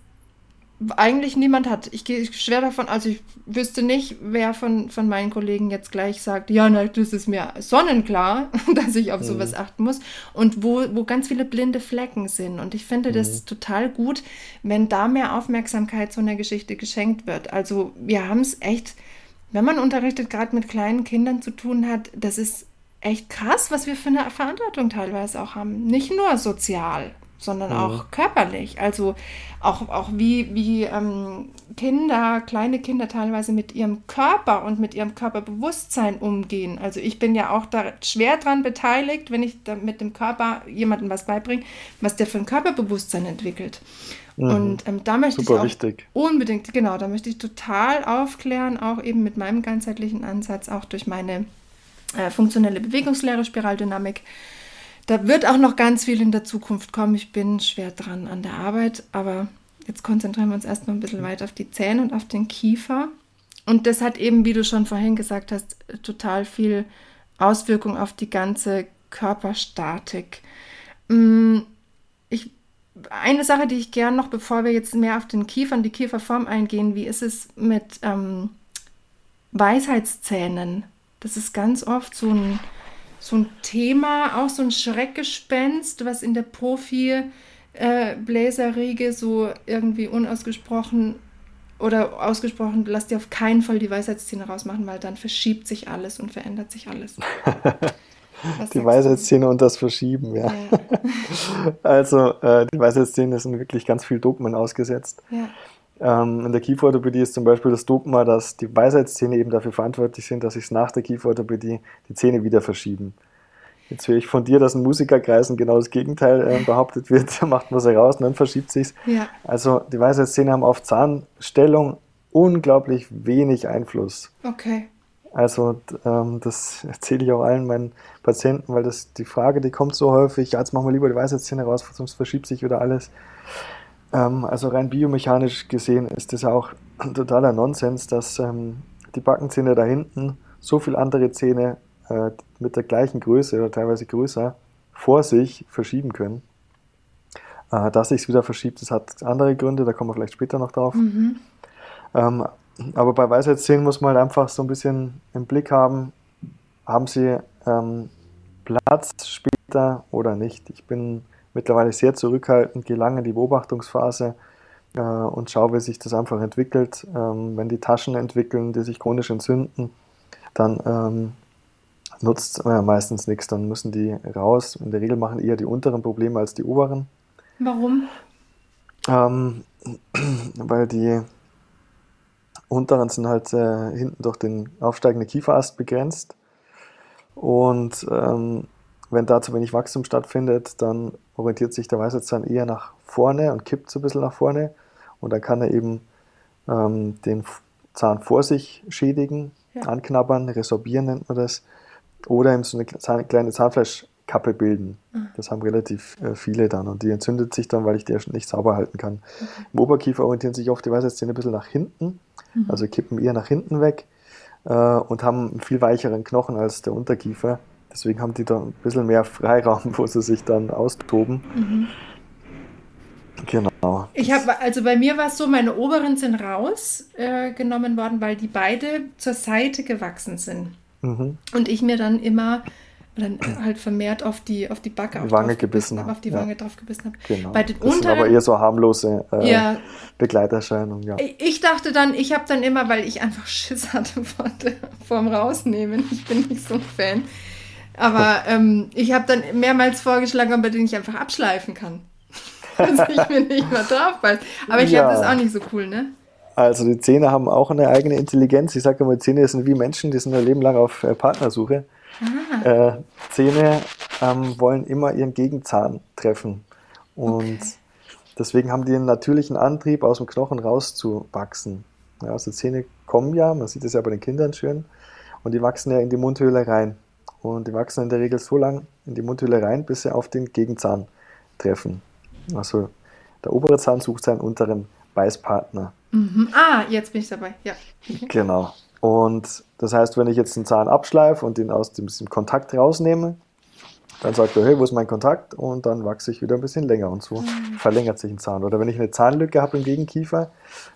eigentlich niemand hat. Ich gehe schwer davon, also ich wüsste nicht, wer von, von meinen Kollegen jetzt gleich sagt, ja, na, das ist mir sonnenklar, dass ich auf mhm. sowas achten muss. Und wo, wo ganz viele blinde Flecken sind. Und ich finde mhm. das total gut, wenn da mehr Aufmerksamkeit zu einer Geschichte geschenkt wird. Also wir haben es echt, wenn man unterrichtet, gerade mit kleinen Kindern zu tun hat, das ist echt krass, was wir für eine Verantwortung teilweise auch haben. Nicht nur sozial, sondern mhm. auch körperlich. Also auch, auch wie, wie ähm, Kinder, kleine Kinder teilweise mit ihrem Körper und mit ihrem Körperbewusstsein umgehen. Also ich bin ja auch da schwer dran beteiligt, wenn ich da mit dem Körper jemandem was beibringe, was der für ein Körperbewusstsein entwickelt. Mhm. Und ähm, da möchte Super ich auch wichtig. unbedingt, genau, da möchte ich total aufklären, auch eben mit meinem ganzheitlichen Ansatz, auch durch meine äh, funktionelle Bewegungslehre, Spiraldynamik. Da wird auch noch ganz viel in der Zukunft kommen. Ich bin schwer dran an der Arbeit, aber jetzt konzentrieren wir uns erstmal ein bisschen weiter auf die Zähne und auf den Kiefer. Und das hat eben, wie du schon vorhin gesagt hast, total viel Auswirkung auf die ganze Körperstatik. Mm, ich, eine Sache, die ich gern noch, bevor wir jetzt mehr auf den Kiefer und die Kieferform eingehen, wie ist es mit ähm, Weisheitszähnen? Das ist ganz oft so ein so ein Thema, auch so ein Schreckgespenst, was in der Profi-Bläserriege so irgendwie unausgesprochen oder ausgesprochen, lass dir auf keinen Fall die Weisheitszähne rausmachen, weil dann verschiebt sich alles und verändert sich alles. die Weisheitszähne und das Verschieben, ja. ja. also äh, die Weisheitszähne sind wirklich ganz viel Dogmen ausgesetzt. Ja. Ähm, in der Kieferorthopädie ist zum Beispiel das Dogma, dass die Weisheitszähne eben dafür verantwortlich sind, dass sich nach der Kieferorthopädie die Zähne wieder verschieben. Jetzt höre ich von dir, dass in Musikerkreisen genau das Gegenteil äh, behauptet wird. Da macht man sie raus und dann verschiebt sich's. Ja. Also die Weisheitszähne haben auf Zahnstellung unglaublich wenig Einfluss. Okay. Also ähm, das erzähle ich auch allen meinen Patienten, weil das die Frage, die kommt so häufig, ja, jetzt machen wir lieber die Weisheitszähne raus, sonst verschiebt sich wieder alles. Ähm, also rein biomechanisch gesehen ist das auch ein totaler Nonsens, dass ähm, die Backenzähne da hinten so viele andere Zähne äh, mit der gleichen Größe oder teilweise größer vor sich verschieben können. Äh, dass sich es wieder verschiebt, das hat andere Gründe, da kommen wir vielleicht später noch drauf. Mhm. Aber bei Weisheitszähnen muss man halt einfach so ein bisschen im Blick haben, haben sie ähm, Platz später oder nicht. Ich bin mittlerweile sehr zurückhaltend, gehe lange in die Beobachtungsphase äh, und schaue, wie sich das einfach entwickelt. Ähm, wenn die Taschen entwickeln, die sich chronisch entzünden, dann ähm, nutzt äh, meistens nichts, dann müssen die raus. In der Regel machen eher die unteren Probleme als die oberen. Warum? Ähm, weil die unteren sind halt äh, hinten durch den aufsteigenden Kieferast begrenzt. Und ähm, wenn da zu wenig Wachstum stattfindet, dann orientiert sich der Weisheitszahn eher nach vorne und kippt so ein bisschen nach vorne. Und dann kann er eben ähm, den Zahn vor sich schädigen, ja. anknabbern, resorbieren nennt man das. Oder eben so eine kleine Zahnfleischkappe bilden. Mhm. Das haben relativ äh, viele dann. Und die entzündet sich dann, weil ich die nicht sauber halten kann. Okay. Im Oberkiefer orientieren sich oft die Weisheitszähne ein bisschen nach hinten. Mhm. Also kippen eher nach hinten weg äh, und haben einen viel weicheren Knochen als der Unterkiefer. Deswegen haben die da ein bisschen mehr Freiraum, wo sie sich dann austoben. Mhm. Genau. Ich habe, also bei mir war es so, meine oberen sind rausgenommen äh, worden, weil die beide zur Seite gewachsen sind. Mhm. Und ich mir dann immer dann halt vermehrt auf die, auf die Backe die Wange gebissen habe. Auf die Wange drauf gebissen habe. Genau. Bei den das unteren, sind aber eher so harmlose äh, ja. Begleiterscheinungen. Ja. Ich dachte dann, ich habe dann immer, weil ich einfach Schiss hatte vor vorm Rausnehmen, ich bin nicht so ein Fan, aber ähm, ich habe dann mehrmals vorgeschlagen, ob den ich einfach abschleifen kann. dass ich mir nicht mehr drauf beiß. Aber ich ja. habe das auch nicht so cool, ne? Also die Zähne haben auch eine eigene Intelligenz. Ich sage immer, Zähne sind wie Menschen, die sind ein Leben lang auf äh, Partnersuche. Ah. Äh, Zähne ähm, wollen immer ihren Gegenzahn treffen. Und okay. deswegen haben die einen natürlichen Antrieb, aus dem Knochen rauszuwachsen. Ja, also Zähne kommen ja, man sieht es ja bei den Kindern schön, und die wachsen ja in die Mundhöhle rein. Und die wachsen in der Regel so lang in die Mundhöhle rein, bis sie auf den Gegenzahn treffen. Also der obere Zahn sucht seinen unteren Beißpartner. Mhm. Ah, jetzt bin ich dabei, ja. Genau. Und das heißt, wenn ich jetzt einen Zahn abschleife und ihn aus dem, Kontakt rausnehme, dann sagt er, hey, wo ist mein Kontakt? Und dann wachse ich wieder ein bisschen länger und so mhm. verlängert sich ein Zahn. Oder wenn ich eine Zahnlücke habe im Gegenkiefer,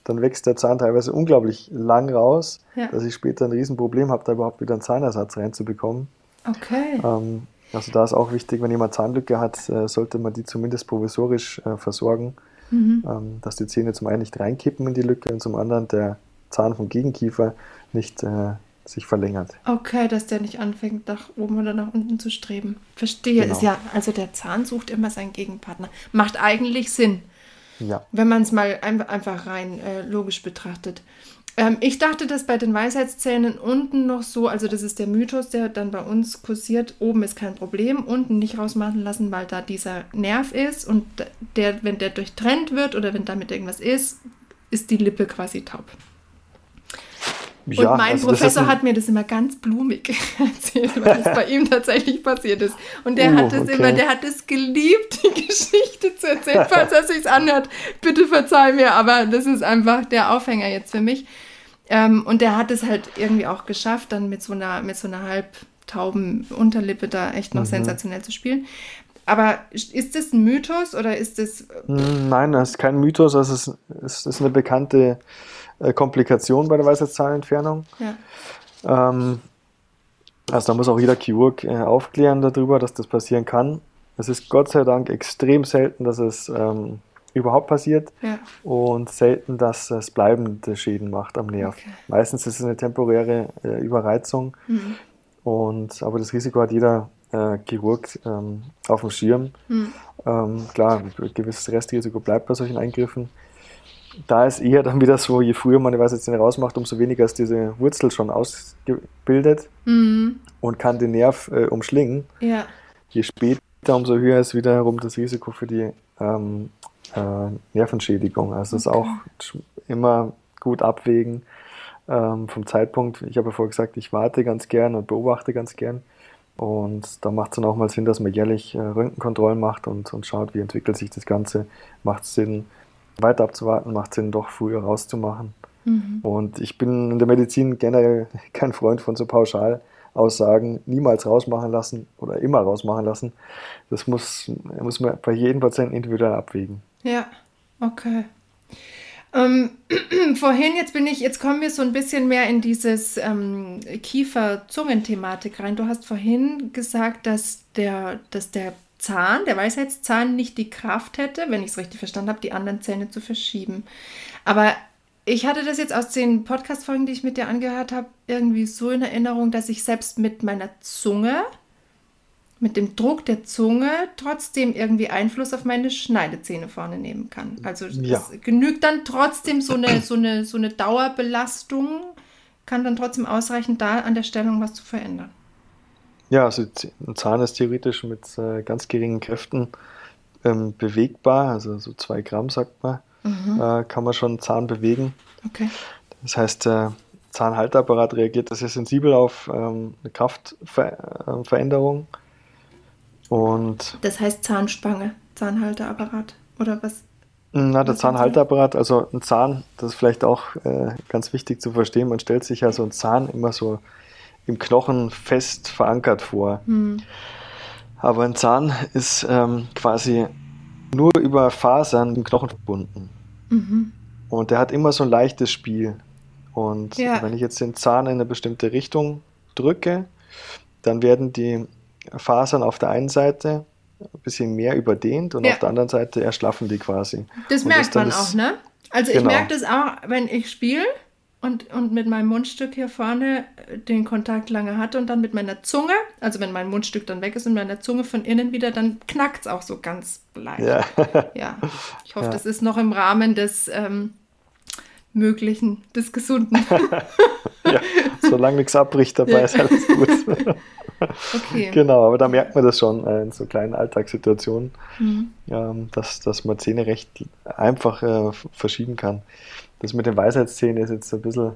dann wächst der Zahn teilweise unglaublich lang raus, ja. dass ich später ein Riesenproblem habe, da überhaupt wieder einen Zahnersatz reinzubekommen. Okay. Ähm, also da ist auch wichtig, wenn jemand Zahnlücke hat, äh, sollte man die zumindest provisorisch äh, versorgen, mhm. ähm, dass die Zähne zum einen nicht reinkippen in die Lücke und zum anderen der Zahn vom Gegenkiefer nicht äh, sich verlängert. Okay, dass der nicht anfängt, nach oben oder nach unten zu streben. Verstehe. Genau. Ist ja, also der Zahn sucht immer seinen Gegenpartner. Macht eigentlich Sinn. Ja. Wenn man es mal ein, einfach rein äh, logisch betrachtet. Ähm, ich dachte, dass bei den Weisheitszähnen unten noch so, also das ist der Mythos, der dann bei uns kursiert, oben ist kein Problem, unten nicht rausmachen lassen, weil da dieser Nerv ist und der, wenn der durchtrennt wird oder wenn damit irgendwas ist, ist die Lippe quasi taub. Ja, und mein also Professor hat mir das immer ganz blumig erzählt, was bei ihm tatsächlich passiert ist. Und der uh, hat es okay. immer, der hat es geliebt, die Geschichte zu erzählen, falls er sich anhört. Bitte verzeih mir, aber das ist einfach der Aufhänger jetzt für mich. Ähm, und der hat es halt irgendwie auch geschafft, dann mit so einer, mit so einer halbtauben Unterlippe da echt noch mhm. sensationell zu spielen. Aber ist das ein Mythos oder ist das. Hm, nein, das ist kein Mythos, das ist, es ist eine bekannte äh, Komplikation bei der Weisheitszahnentfernung. Ja. Ähm, also da muss auch jeder Chirurg äh, aufklären darüber, dass das passieren kann. Es ist Gott sei Dank extrem selten, dass es ähm, überhaupt passiert ja. und selten, dass es bleibende Schäden macht am Nerv. Okay. Meistens ist es eine temporäre äh, Überreizung, mhm. und, aber das Risiko hat jeder äh, Chirurg ähm, auf dem Schirm. Mhm. Ähm, klar, ein gewisses Restrisiko bleibt bei solchen Eingriffen da ist eher dann wieder so, je früher man die Weisheitszähne rausmacht, umso weniger ist diese Wurzel schon ausgebildet mhm. und kann den Nerv äh, umschlingen. Ja. Je später, umso höher ist wiederum das Risiko für die ähm, äh, Nervenschädigung. Also das okay. ist auch immer gut abwägen ähm, vom Zeitpunkt. Ich habe ja vorher gesagt, ich warte ganz gern und beobachte ganz gern. Und da macht es dann auch mal Sinn, dass man jährlich äh, Röntgenkontrollen macht und, und schaut, wie entwickelt sich das Ganze. Macht es Sinn, weiter abzuwarten, macht Sinn, doch früher rauszumachen. Mhm. Und ich bin in der Medizin generell kein Freund von so Pauschalaussagen, niemals rausmachen lassen oder immer rausmachen lassen. Das muss, muss man bei jedem Patienten individuell abwägen. Ja, okay. Ähm, vorhin, jetzt bin ich, jetzt kommen wir so ein bisschen mehr in dieses ähm, Kiefer-Zungen-Thematik rein. Du hast vorhin gesagt, dass der, dass der Zahn, der Weisheitszahn, nicht die Kraft hätte, wenn ich es richtig verstanden habe, die anderen Zähne zu verschieben. Aber ich hatte das jetzt aus den Podcast-Folgen, die ich mit dir angehört habe, irgendwie so in Erinnerung, dass ich selbst mit meiner Zunge, mit dem Druck der Zunge, trotzdem irgendwie Einfluss auf meine Schneidezähne vorne nehmen kann. Also ja. es genügt dann trotzdem so eine, so, eine, so eine Dauerbelastung, kann dann trotzdem ausreichen, da an der Stellung was zu verändern. Ja, also ein Zahn ist theoretisch mit äh, ganz geringen Kräften ähm, bewegbar, also so zwei Gramm sagt man, mhm. äh, kann man schon einen Zahn bewegen. Okay. Das heißt, der Zahnhalteapparat reagiert sehr sensibel auf ähm, eine Kraftveränderung. Und das heißt Zahnspange, Zahnhalteapparat oder was? Na, der Zahnhalteapparat, also ein Zahn, das ist vielleicht auch äh, ganz wichtig zu verstehen. Man stellt sich ja so einen Zahn immer so im Knochen fest verankert vor. Mhm. Aber ein Zahn ist ähm, quasi nur über Fasern im Knochen verbunden. Mhm. Und der hat immer so ein leichtes Spiel. Und ja. wenn ich jetzt den Zahn in eine bestimmte Richtung drücke, dann werden die Fasern auf der einen Seite ein bisschen mehr überdehnt und ja. auf der anderen Seite erschlaffen die quasi. Das und merkt das man auch, ne? Also genau. ich merke das auch, wenn ich spiele und, und mit meinem Mundstück hier vorne äh, den Kontakt lange hatte und dann mit meiner Zunge, also wenn mein Mundstück dann weg ist und meiner Zunge von innen wieder, dann knackt es auch so ganz leicht. Ja. ja. Ich hoffe, ja. das ist noch im Rahmen des ähm, Möglichen, des Gesunden. ja, solange nichts abbricht dabei, ist alles gut. Okay. Genau, aber da merkt man das schon äh, in so kleinen Alltagssituationen, mhm. ähm, dass, dass man Zähne recht einfach äh, verschieben kann. Das mit den Weisheitszähnen ist jetzt ein bisschen,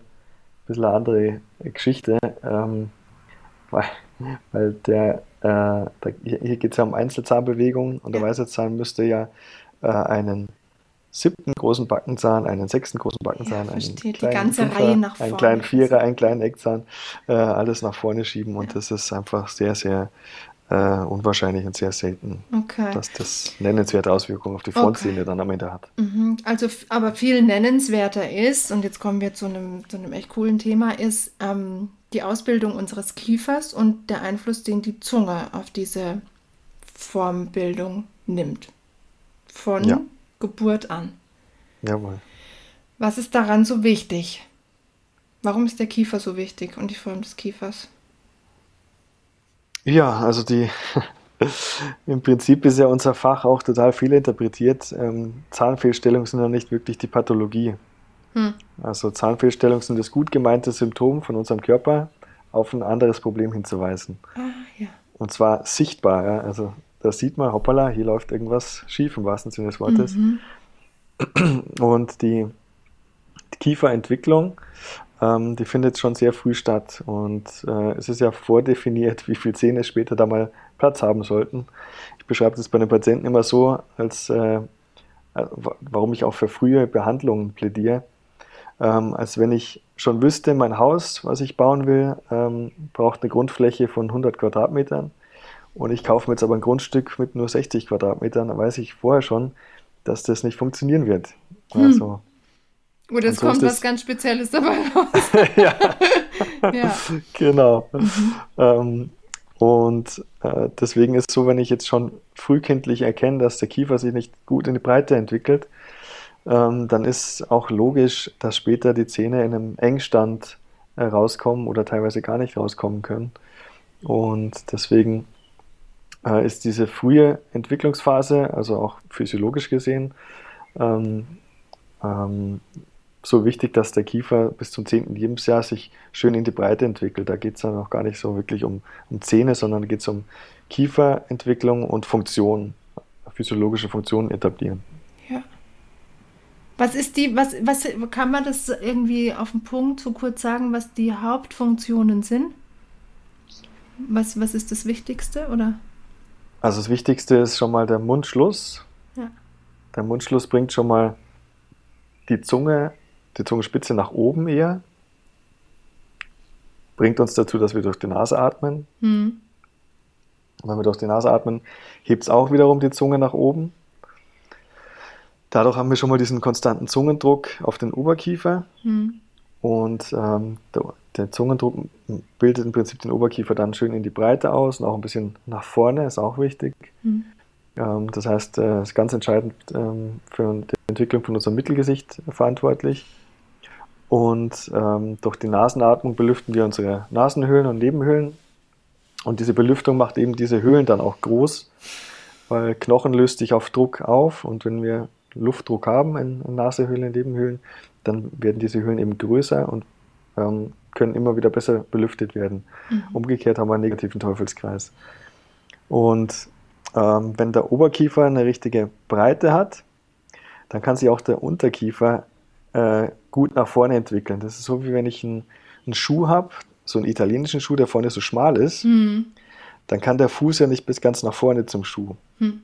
bisschen eine andere Geschichte, ähm, weil, weil der, äh, der hier geht es ja um Einzelzahnbewegungen und der Weisheitszahn müsste ja äh, einen siebten großen Backenzahn, einen sechsten großen Backenzahn, ja, einen, kleinen Fünfer, einen kleinen Vierer, einen kleinen Eckzahn, äh, alles nach vorne schieben und das ist einfach sehr, sehr äh, unwahrscheinlich und sehr selten, okay. dass das nennenswerte Auswirkungen auf die Frontzähne okay. dann am Ende hat. Mhm. Also, aber viel nennenswerter ist, und jetzt kommen wir zu einem, zu einem echt coolen Thema, ist ähm, die Ausbildung unseres Kiefers und der Einfluss, den die Zunge auf diese Formbildung nimmt. Von ja. Geburt an. Jawohl. Was ist daran so wichtig? Warum ist der Kiefer so wichtig und die Form des Kiefers? Ja, also die im Prinzip ist ja unser Fach auch total viel interpretiert. Ähm, Zahnfehlstellungen sind ja nicht wirklich die Pathologie. Hm. Also Zahnfehlstellungen sind das gut gemeinte Symptom von unserem Körper, auf ein anderes Problem hinzuweisen. Ah, ja. Und zwar sichtbar. Ja? Also da sieht man, hoppala, hier läuft irgendwas schief im wahrsten Sinne des Wortes. Mhm. Und die, die Kieferentwicklung, ähm, die findet schon sehr früh statt. Und äh, es ist ja vordefiniert, wie viele Zähne später da mal Platz haben sollten. Ich beschreibe das bei den Patienten immer so, als äh, äh warum ich auch für frühe Behandlungen plädiere. Ähm, als wenn ich schon wüsste, mein Haus, was ich bauen will, ähm, braucht eine Grundfläche von 100 Quadratmetern und ich kaufe mir jetzt aber ein Grundstück mit nur 60 Quadratmetern, dann weiß ich vorher schon, dass das nicht funktionieren wird. Hm. Also, Gut, jetzt so kommt was ganz Spezielles dabei raus. ja. ja. genau. Mhm. Ähm, und äh, deswegen ist es so, wenn ich jetzt schon frühkindlich erkenne, dass der Kiefer sich nicht gut in die Breite entwickelt, ähm, dann ist auch logisch, dass später die Zähne in einem Engstand äh, rauskommen oder teilweise gar nicht rauskommen können. Und deswegen äh, ist diese frühe Entwicklungsphase, also auch physiologisch gesehen, ähm, ähm, so wichtig, dass der Kiefer bis zum 10. Lebensjahr sich schön in die Breite entwickelt. Da geht es dann auch gar nicht so wirklich um, um Zähne, sondern geht es um Kieferentwicklung und Funktion, physiologische Funktionen etablieren. Ja. Was ist die, was, was kann man das irgendwie auf den Punkt so kurz sagen, was die Hauptfunktionen sind? Was, was ist das Wichtigste, oder? Also das Wichtigste ist schon mal der Mundschluss. Ja. Der Mundschluss bringt schon mal die Zunge, die Zungenspitze nach oben eher. Bringt uns dazu, dass wir durch die Nase atmen. Mhm. Wenn wir durch die Nase atmen, hebt es auch wiederum die Zunge nach oben. Dadurch haben wir schon mal diesen konstanten Zungendruck auf den Oberkiefer. Mhm. Und ähm, der, der Zungendruck bildet im Prinzip den Oberkiefer dann schön in die Breite aus und auch ein bisschen nach vorne, ist auch wichtig. Mhm. Ähm, das heißt, es äh, ist ganz entscheidend ähm, für die Entwicklung von unserem Mittelgesicht verantwortlich. Und ähm, durch die Nasenatmung belüften wir unsere Nasenhöhlen und Nebenhöhlen. Und diese Belüftung macht eben diese Höhlen dann auch groß, weil Knochen löst sich auf Druck auf. Und wenn wir Luftdruck haben in, in Nasehöhlen, Nebenhöhlen, dann werden diese Höhlen eben größer und ähm, können immer wieder besser belüftet werden. Mhm. Umgekehrt haben wir einen negativen Teufelskreis. Und ähm, wenn der Oberkiefer eine richtige Breite hat, dann kann sich auch der Unterkiefer äh, gut nach vorne entwickeln. Das ist so, wie wenn ich einen, einen Schuh habe, so einen italienischen Schuh, der vorne so schmal ist, mhm. dann kann der Fuß ja nicht bis ganz nach vorne zum Schuh. Mhm.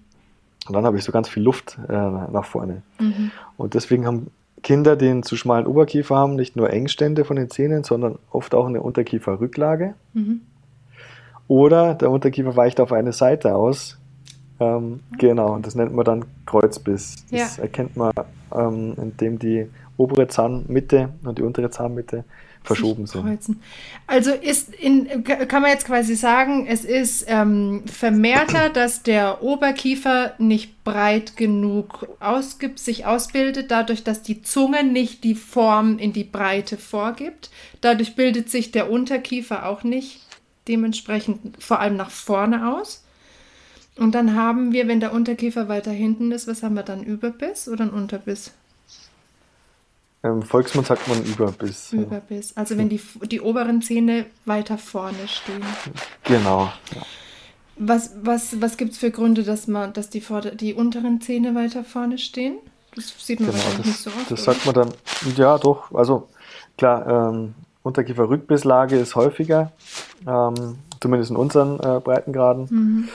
Und dann habe ich so ganz viel Luft äh, nach vorne. Mhm. Und deswegen haben Kinder, die einen zu schmalen Oberkiefer haben, nicht nur Engstände von den Zähnen, sondern oft auch eine Unterkieferrücklage. Mhm. Oder der Unterkiefer weicht auf eine Seite aus. Ähm, genau, und das nennt man dann Kreuzbiss. Das ja. erkennt man, ähm, indem die obere Zahnmitte und die untere Zahnmitte verschoben sind. Also ist in, kann man jetzt quasi sagen, es ist ähm, vermehrter, dass der Oberkiefer nicht breit genug ausgibt, sich ausbildet, dadurch, dass die Zunge nicht die Form in die Breite vorgibt. Dadurch bildet sich der Unterkiefer auch nicht dementsprechend vor allem nach vorne aus. Und dann haben wir, wenn der Unterkiefer weiter hinten ist, was haben wir dann? Überbiss oder ein Unterbiss? Im Volksmund sagt man Überbiss. Überbiss. Also wenn die, die oberen Zähne weiter vorne stehen. Genau. Ja. Was, was, was gibt es für Gründe, dass, man, dass die, Vorder-, die unteren Zähne weiter vorne stehen? Das sieht man genau, wahrscheinlich das, nicht so oft. Das sagt man dann, ja doch, also klar, ähm, Unterkiefer-Rückbisslage ist häufiger, ähm, zumindest in unseren äh, Breitengraden. Mhm.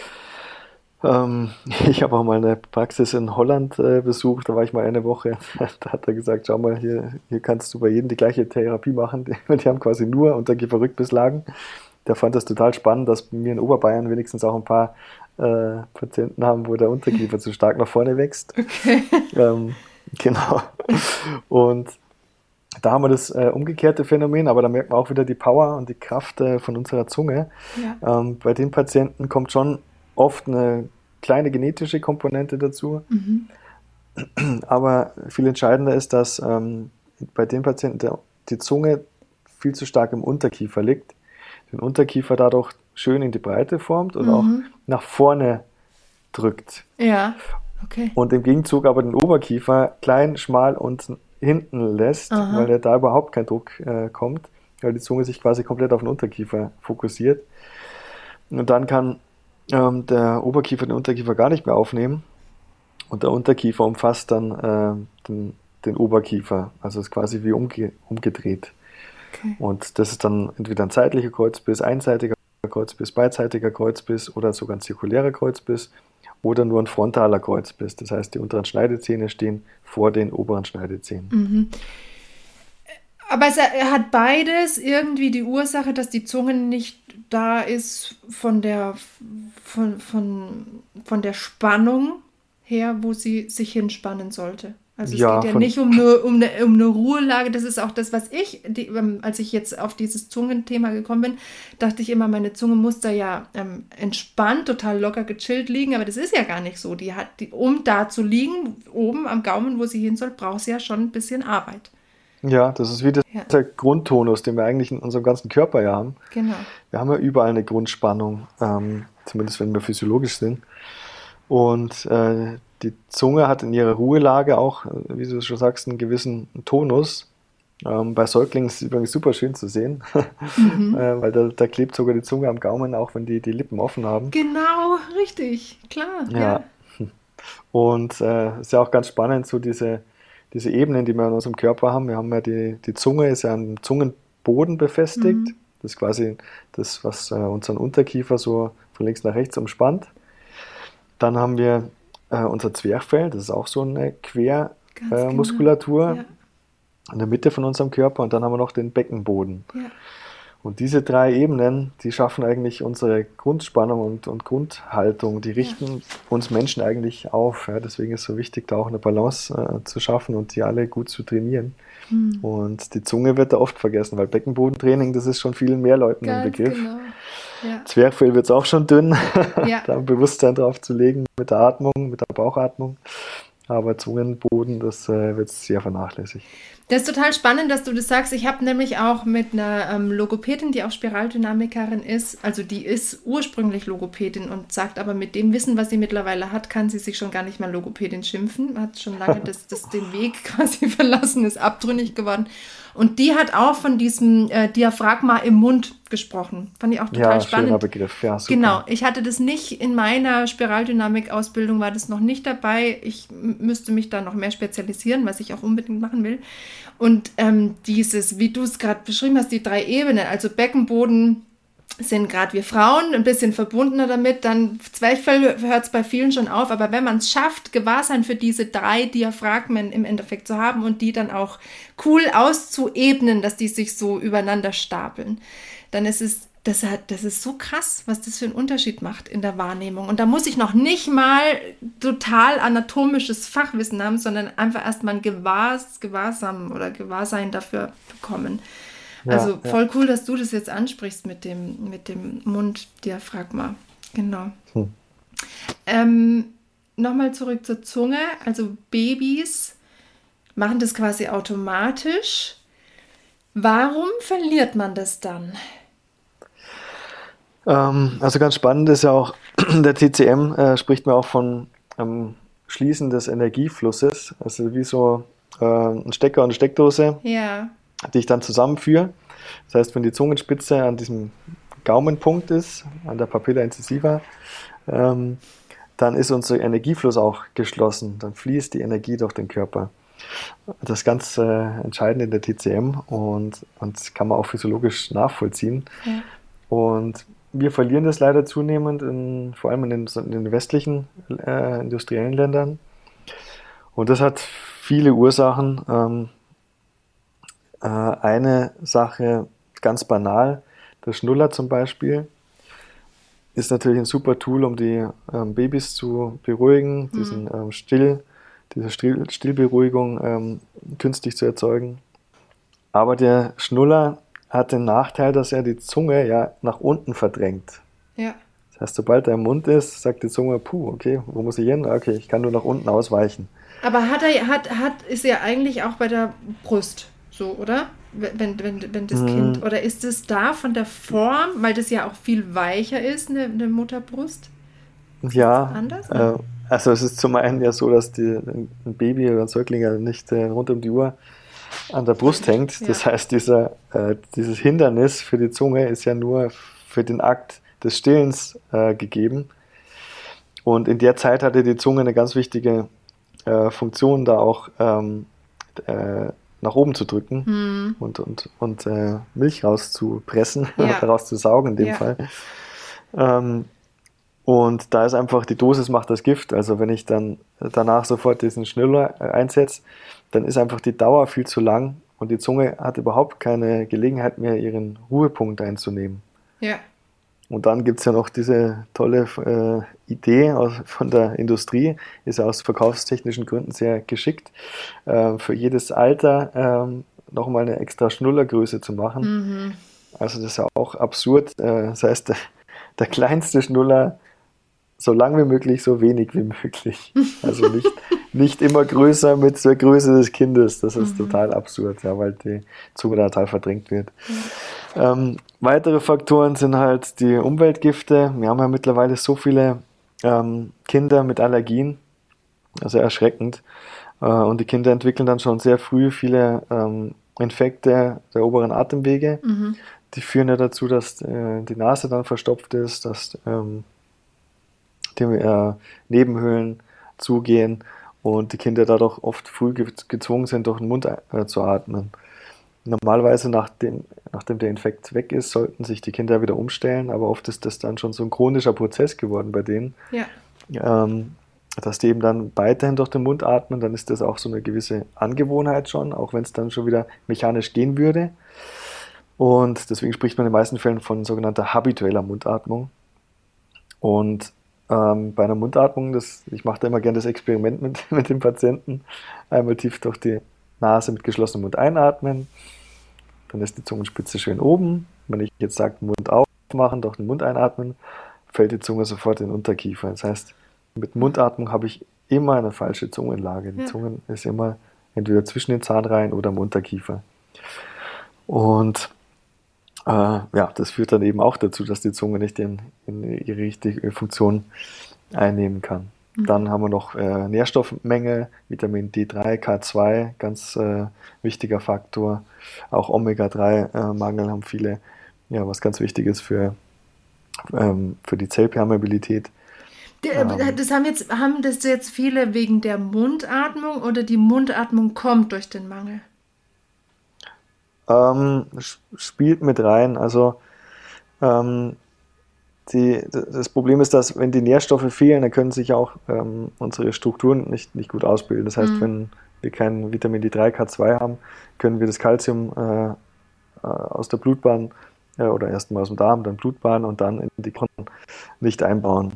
Ähm, ich habe auch mal eine Praxis in Holland äh, besucht, da war ich mal eine Woche. da hat er gesagt, schau mal, hier, hier kannst du bei jedem die gleiche Therapie machen. Die, die haben quasi nur Unterkieferrückbisslagen. Der fand das total spannend, dass wir in Oberbayern wenigstens auch ein paar äh, Patienten haben, wo der Unterkiefer zu stark nach vorne wächst. Okay. Ähm, genau. Und da haben wir das äh, umgekehrte Phänomen, aber da merkt man auch wieder die Power und die Kraft äh, von unserer Zunge. Ja. Ähm, bei den Patienten kommt schon oft eine kleine genetische Komponente dazu. Mhm. Aber viel entscheidender ist, dass ähm, bei den Patienten der, die Zunge viel zu stark im Unterkiefer liegt, den Unterkiefer dadurch schön in die Breite formt und mhm. auch nach vorne drückt. Ja, okay. Und im Gegenzug aber den Oberkiefer klein, schmal und hinten lässt, Aha. weil da überhaupt kein Druck äh, kommt, weil die Zunge sich quasi komplett auf den Unterkiefer fokussiert. Und dann kann ähm, der Oberkiefer den Unterkiefer gar nicht mehr aufnehmen und der Unterkiefer umfasst dann äh, den, den, Oberkiefer. Also ist quasi wie umge umgedreht. Okay. Und das ist dann entweder ein zeitlicher Kreuzbiss, einseitiger Kreuzbiss, beidseitiger Kreuzbiss oder sogar ein zirkulärer Kreuzbiss oder nur ein frontaler Kreuzbiss. Das heißt, die unteren Schneidezähne stehen vor den oberen Schneidezähnen. Mhm. Aber es hat beides irgendwie die Ursache, dass die Zunge nicht da ist von der, von, von, von der Spannung her, wo sie sich hinspannen sollte. Also es ja, geht ja nicht um eine, um, eine, um eine Ruhelage, das ist auch das, was ich, die, ähm, als ich jetzt auf dieses Zungenthema gekommen bin, dachte ich immer, meine Zunge muss da ja ähm, entspannt, total locker gechillt liegen, aber das ist ja gar nicht so. Die hat, die, um da zu liegen, oben am Gaumen, wo sie hin soll, braucht sie ja schon ein bisschen Arbeit. Ja, das ist wie das, ja. der Grundtonus, den wir eigentlich in unserem ganzen Körper ja haben. Genau. Wir haben ja überall eine Grundspannung, ähm, zumindest wenn wir physiologisch sind. Und äh, die Zunge hat in ihrer Ruhelage auch, wie du schon sagst, einen gewissen Tonus. Ähm, bei Säuglingen ist es übrigens super schön zu sehen, mhm. äh, weil da, da, klebt sogar die Zunge am Gaumen, auch wenn die die Lippen offen haben. Genau, richtig, klar. Ja. ja. Und äh, es äh, ist ja auch ganz spannend, so diese, diese Ebenen, die wir in unserem Körper haben. Wir haben ja die, die Zunge ist ja am Zungenboden befestigt. Mhm. Das ist quasi das, was äh, unseren Unterkiefer so von links nach rechts umspannt. Dann haben wir äh, unser Zwerchfell, das ist auch so eine Quermuskulatur genau. ja. in der Mitte von unserem Körper. Und dann haben wir noch den Beckenboden. Ja. Und diese drei Ebenen, die schaffen eigentlich unsere Grundspannung und, und Grundhaltung, die richten ja. uns Menschen eigentlich auf. Ja, deswegen ist es so wichtig, da auch eine Balance äh, zu schaffen und die alle gut zu trainieren. Mhm. Und die Zunge wird da oft vergessen, weil Beckenbodentraining, das ist schon vielen mehr Leuten Ganz ein Begriff. Genau. Ja. Zwerchfell wird es auch schon dünn, ja. da ein Bewusstsein drauf zu legen mit der Atmung, mit der Bauchatmung. Aber Zungenboden, das äh, wird sehr vernachlässigt. Das ist total spannend, dass du das sagst. Ich habe nämlich auch mit einer ähm, Logopädin, die auch Spiraldynamikerin ist, also die ist ursprünglich Logopädin und sagt aber mit dem Wissen, was sie mittlerweile hat, kann sie sich schon gar nicht mehr Logopädin schimpfen. Hat schon lange das, das den Weg quasi verlassen, ist abtrünnig geworden. Und die hat auch von diesem äh, Diaphragma im Mund gesprochen. Fand ich auch total ja, spannend. Schöner Begriff, ja, super. Genau, ich hatte das nicht in meiner Spiraldynamik-Ausbildung, war das noch nicht dabei. Ich müsste mich da noch mehr spezialisieren, was ich auch unbedingt machen will. Und ähm, dieses, wie du es gerade beschrieben hast, die drei Ebenen, also Beckenboden, sind gerade wir Frauen ein bisschen verbundener damit, dann hört es bei vielen schon auf, aber wenn man es schafft, Gewahrsein für diese drei Diaphragmen im Endeffekt zu haben und die dann auch cool auszuebnen, dass die sich so übereinander stapeln, dann ist es das, hat, das ist so krass, was das für einen Unterschied macht in der Wahrnehmung. Und da muss ich noch nicht mal total anatomisches Fachwissen haben, sondern einfach erstmal ein Gewahrs, Gewahrsam oder Gewahrsein dafür bekommen. also ja. voll cool, dass du das jetzt ansprichst mit dem, mit dem Munddiaphragma. Genau. Hm. Ähm, Nochmal zurück zur Zunge. Also Babys machen das quasi automatisch. Warum verliert man das dann? Ähm, also ganz spannend ist ja auch, der TCM äh, spricht mir auch von ähm, Schließen des Energieflusses. Also wie so äh, ein Stecker und eine Steckdose, ja. die ich dann zusammenführe. Das heißt, wenn die Zungenspitze an diesem Gaumenpunkt ist, an der Papilla incisiva, ähm, dann ist unser Energiefluss auch geschlossen. Dann fließt die Energie durch den Körper. Das ist ganz äh, entscheidend in der TCM und, und kann man auch physiologisch nachvollziehen. Ja. Und wir verlieren das leider zunehmend, in, vor allem in den, in den westlichen äh, industriellen Ländern. Und das hat viele Ursachen. Ähm, äh, eine Sache ganz banal, der Schnuller zum Beispiel, ist natürlich ein super Tool, um die ähm, Babys zu beruhigen, mhm. diesen ähm, Still, diese Still, Stillberuhigung ähm, künstlich zu erzeugen. Aber der Schnuller hat den Nachteil, dass er die Zunge ja nach unten verdrängt. Ja. Das heißt, sobald er im Mund ist, sagt die Zunge, puh, okay, wo muss ich hin? Okay, ich kann nur nach unten ausweichen. Aber hat er, hat, hat, ist er eigentlich auch bei der Brust so, oder? wenn, wenn, wenn das mhm. Kind, oder ist es da von der Form, weil das ja auch viel weicher ist, eine, eine Mutterbrust? Ja, anders? Äh, also es ist zum einen ja so, dass die, ein Baby oder ein Säugling ja nicht äh, rund um die Uhr an der Brust hängt. Ja. Das heißt, dieser, äh, dieses Hindernis für die Zunge ist ja nur für den Akt des Stillens äh, gegeben. Und in der Zeit hatte die Zunge eine ganz wichtige äh, Funktion, da auch ähm, äh, nach oben zu drücken hm. und, und, und äh, Milch rauszupressen, ja. rauszusaugen in dem ja. Fall. Ähm, und da ist einfach die Dosis macht das Gift. Also wenn ich dann danach sofort diesen Schnuller äh, einsetze, dann ist einfach die Dauer viel zu lang und die Zunge hat überhaupt keine Gelegenheit mehr, ihren Ruhepunkt einzunehmen. Ja. Und dann gibt es ja noch diese tolle äh, Idee aus, von der Industrie, ist aus verkaufstechnischen Gründen sehr geschickt, äh, für jedes Alter äh, nochmal eine extra Schnullergröße zu machen. Mhm. Also das ist ja auch absurd. Äh, das heißt, der, der kleinste Schnuller so lang wie möglich, so wenig wie möglich. Also nicht, nicht immer größer mit der Größe des Kindes. Das ist mhm. total absurd, ja, weil die Zunge da total verdrängt wird. Mhm. Ähm, weitere Faktoren sind halt die Umweltgifte. Wir haben ja mittlerweile so viele ähm, Kinder mit Allergien, also erschreckend. Äh, und die Kinder entwickeln dann schon sehr früh viele ähm, Infekte der oberen Atemwege. Mhm. Die führen ja dazu, dass äh, die Nase dann verstopft ist, dass ähm, die äh, Nebenhöhlen zugehen und die Kinder dadurch oft früh gezwungen sind, durch den Mund äh, zu atmen. Normalerweise, nachdem, nachdem der Infekt weg ist, sollten sich die Kinder wieder umstellen, aber oft ist das dann schon so ein chronischer Prozess geworden bei denen. Ja. Ähm, dass die eben dann weiterhin durch den Mund atmen, dann ist das auch so eine gewisse Angewohnheit schon, auch wenn es dann schon wieder mechanisch gehen würde. Und deswegen spricht man in den meisten Fällen von sogenannter habitueller Mundatmung. Und ähm, bei einer Mundatmung, das, ich mache da immer gerne das Experiment mit, mit dem Patienten, einmal tief durch die Nase mit geschlossenem Mund einatmen, dann ist die Zungenspitze schön oben. Wenn ich jetzt sage, Mund aufmachen, durch den Mund einatmen, fällt die Zunge sofort in den Unterkiefer. Das heißt, mit Mundatmung habe ich immer eine falsche Zungenlage. Die ja. Zunge ist immer entweder zwischen den Zahnreihen oder im Unterkiefer. Und äh, ja, das führt dann eben auch dazu, dass die Zunge nicht in, in ihre richtige Funktion einnehmen kann. Mhm. Dann haben wir noch äh, Nährstoffmenge, Vitamin D3, K2, ganz äh, wichtiger Faktor. Auch Omega-3-Mangel äh, haben viele, ja, was ganz wichtig ist für, ähm, für die Zellpermeabilität. Ähm. Das haben, jetzt, haben das jetzt viele wegen der Mundatmung oder die Mundatmung kommt durch den Mangel? Ähm, spielt mit rein. Also ähm, die, das Problem ist, dass wenn die Nährstoffe fehlen, dann können sich auch ähm, unsere Strukturen nicht, nicht gut ausbilden. Das heißt, mhm. wenn wir kein Vitamin D3, K2 haben, können wir das Kalzium äh, äh, aus der Blutbahn äh, oder erstmal aus dem Darm, dann Blutbahn und dann in die Knochen nicht einbauen.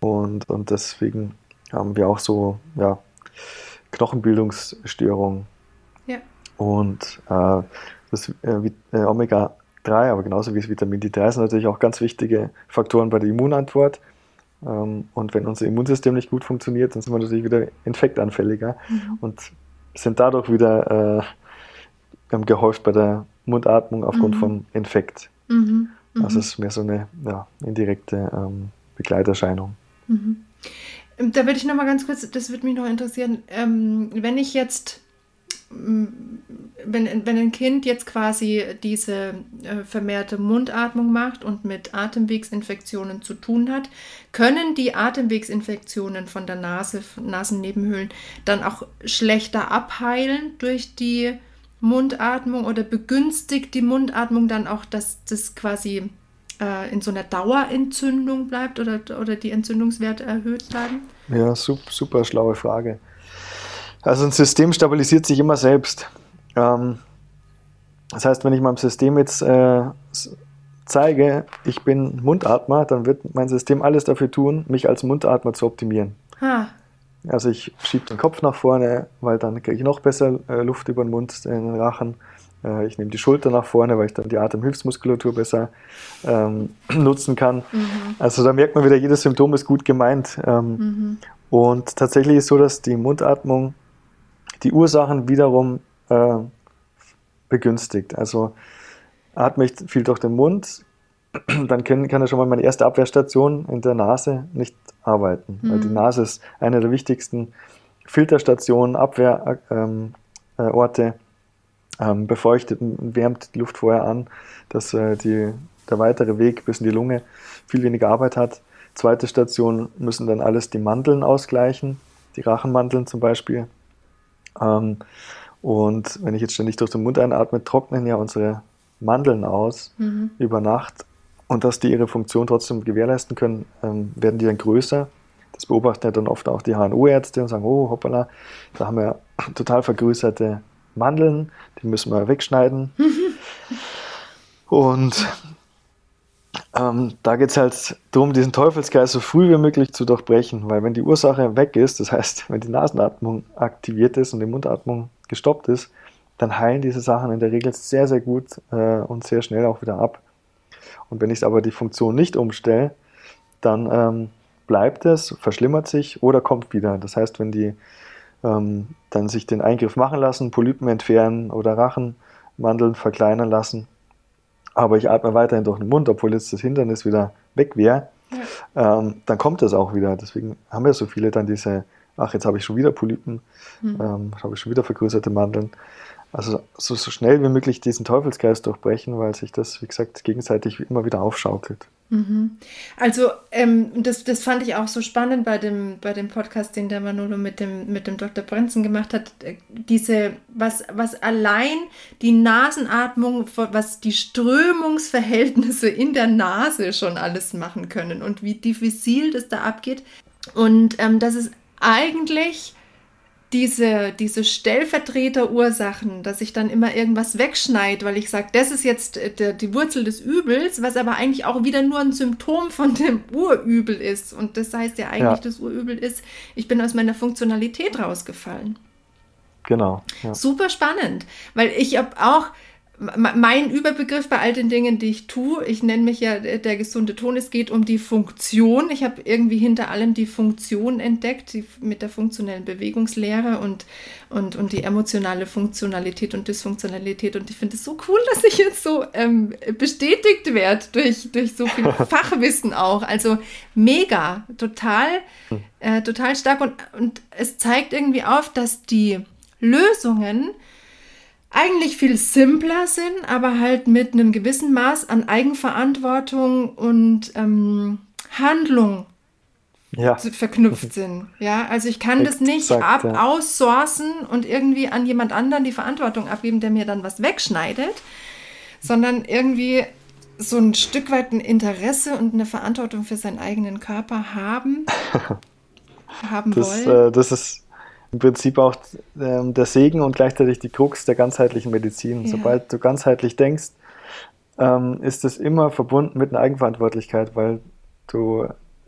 Und, und deswegen haben wir auch so ja, Knochenbildungsstörungen. Und äh, das äh, äh, Omega-3, aber genauso wie das Vitamin D3 sind natürlich auch ganz wichtige Faktoren bei der Immunantwort. Ähm, und wenn unser Immunsystem nicht gut funktioniert, dann sind wir natürlich wieder infektanfälliger mhm. und sind dadurch wieder äh, gehäuft bei der Mundatmung aufgrund mhm. von Infekt. Mhm. mhm. Das ist mehr so eine ja, indirekte ähm, Begleiterscheinung. Mhm. Da würde ich noch mal ganz kurz, das würde mich noch interessieren, ähm, wenn ich jetzt wenn, wenn ein Kind jetzt quasi diese äh, vermehrte Mundatmung macht und mit Atemwegsinfektionen zu tun hat, können die Atemwegsinfektionen von der Nase, Nasennebenhöhlen dann auch schlechter abheilen durch die Mundatmung oder begünstigt die Mundatmung dann auch, dass das quasi äh, in so einer Dauerentzündung bleibt oder, oder die Entzündungswerte erhöht bleiben? Ja, super, super schlaue Frage. Also ein System stabilisiert sich immer selbst. Ähm, das heißt, wenn ich meinem System jetzt äh, zeige, ich bin Mundatmer, dann wird mein System alles dafür tun, mich als Mundatmer zu optimieren. Ha. Also ich schiebe den Kopf nach vorne, weil dann kriege ich noch besser äh, Luft über den Mund, in den Rachen. Äh, ich nehme die Schulter nach vorne, weil ich dann die Atemhilfsmuskulatur besser ähm, nutzen kann. Mhm. Also da merkt man wieder, jedes Symptom ist gut gemeint. Ähm, mhm. Und tatsächlich ist es so, dass die Mundatmung die Ursachen wiederum äh, begünstigt. Also atme ich viel durch den Mund, dann kann, kann er schon mal meine erste Abwehrstation in der Nase nicht arbeiten. Mhm. Weil die Nase ist eine der wichtigsten Filterstationen, Abwehrorte, ähm, äh, ähm, befeuchtet und wärmt die Luft vorher an, dass äh, die, der weitere Weg bis in die Lunge viel weniger Arbeit hat. Zweite Station müssen dann alles die Mandeln ausgleichen, die Rachenmandeln zum Beispiel. Ähm, und wenn ich jetzt ständig durch den Mund einatme, trocknen ja unsere Mandeln aus mhm. über Nacht. Und dass die ihre Funktion trotzdem gewährleisten können, ähm, werden die dann größer. Das beobachten ja dann oft auch die HNO-Ärzte und sagen, oh, hoppala, da haben wir total vergrößerte Mandeln, die müssen wir wegschneiden. und ähm, da geht es halt darum, diesen Teufelskreis so früh wie möglich zu durchbrechen, weil wenn die Ursache weg ist, das heißt, wenn die Nasenatmung aktiviert ist und die Mundatmung gestoppt ist, dann heilen diese Sachen in der Regel sehr, sehr gut äh, und sehr schnell auch wieder ab. Und wenn ich aber die Funktion nicht umstelle, dann ähm, bleibt es, verschlimmert sich oder kommt wieder. Das heißt, wenn die ähm, dann sich den Eingriff machen lassen, Polypen entfernen oder Rachenmandeln verkleinern lassen, aber ich atme weiterhin durch den Mund, obwohl jetzt das Hindernis wieder weg wäre, ja. ähm, dann kommt es auch wieder. Deswegen haben wir so viele dann diese, ach, jetzt habe ich schon wieder Polypen, mhm. ähm, habe ich schon wieder vergrößerte Mandeln. Also so, so schnell wie möglich diesen Teufelskreis durchbrechen, weil sich das, wie gesagt, gegenseitig immer wieder aufschaukelt. Mhm. Also ähm, das, das fand ich auch so spannend bei dem, bei dem Podcast, den der Manolo mit dem, mit dem Dr. Brenzen gemacht hat. Äh, diese, was, was allein die Nasenatmung, was die Strömungsverhältnisse in der Nase schon alles machen können und wie diffizil das da abgeht. Und ähm, das ist eigentlich diese, diese Stellvertreterursachen, dass ich dann immer irgendwas wegschneide, weil ich sage, das ist jetzt äh, der, die Wurzel des Übels, was aber eigentlich auch wieder nur ein Symptom von dem Urübel ist. Und das heißt ja eigentlich, ja. das Urübel ist, ich bin aus meiner Funktionalität rausgefallen. Genau. Ja. Super spannend, weil ich habe auch mein Überbegriff bei all den Dingen, die ich tue, ich nenne mich ja der gesunde Ton, es geht um die Funktion. Ich habe irgendwie hinter allem die Funktion entdeckt, die, mit der funktionellen Bewegungslehre und, und, und die emotionale Funktionalität und Dysfunktionalität. Und ich finde es so cool, dass ich jetzt so ähm, bestätigt werde durch, durch so viel Fachwissen auch. Also mega, total, hm. äh, total stark. Und, und es zeigt irgendwie auf, dass die Lösungen, eigentlich viel simpler sind, aber halt mit einem gewissen Maß an Eigenverantwortung und ähm, Handlung ja. verknüpft sind. Ja, also ich kann Exakt, das nicht ab ja. outsourcen und irgendwie an jemand anderen die Verantwortung abgeben, der mir dann was wegschneidet, sondern irgendwie so ein Stück weit ein Interesse und eine Verantwortung für seinen eigenen Körper haben, haben das, wollen. Äh, das ist im Prinzip auch ähm, der Segen und gleichzeitig die Krux der ganzheitlichen Medizin. Ja. Sobald du ganzheitlich denkst, ähm, ist es immer verbunden mit einer Eigenverantwortlichkeit, weil du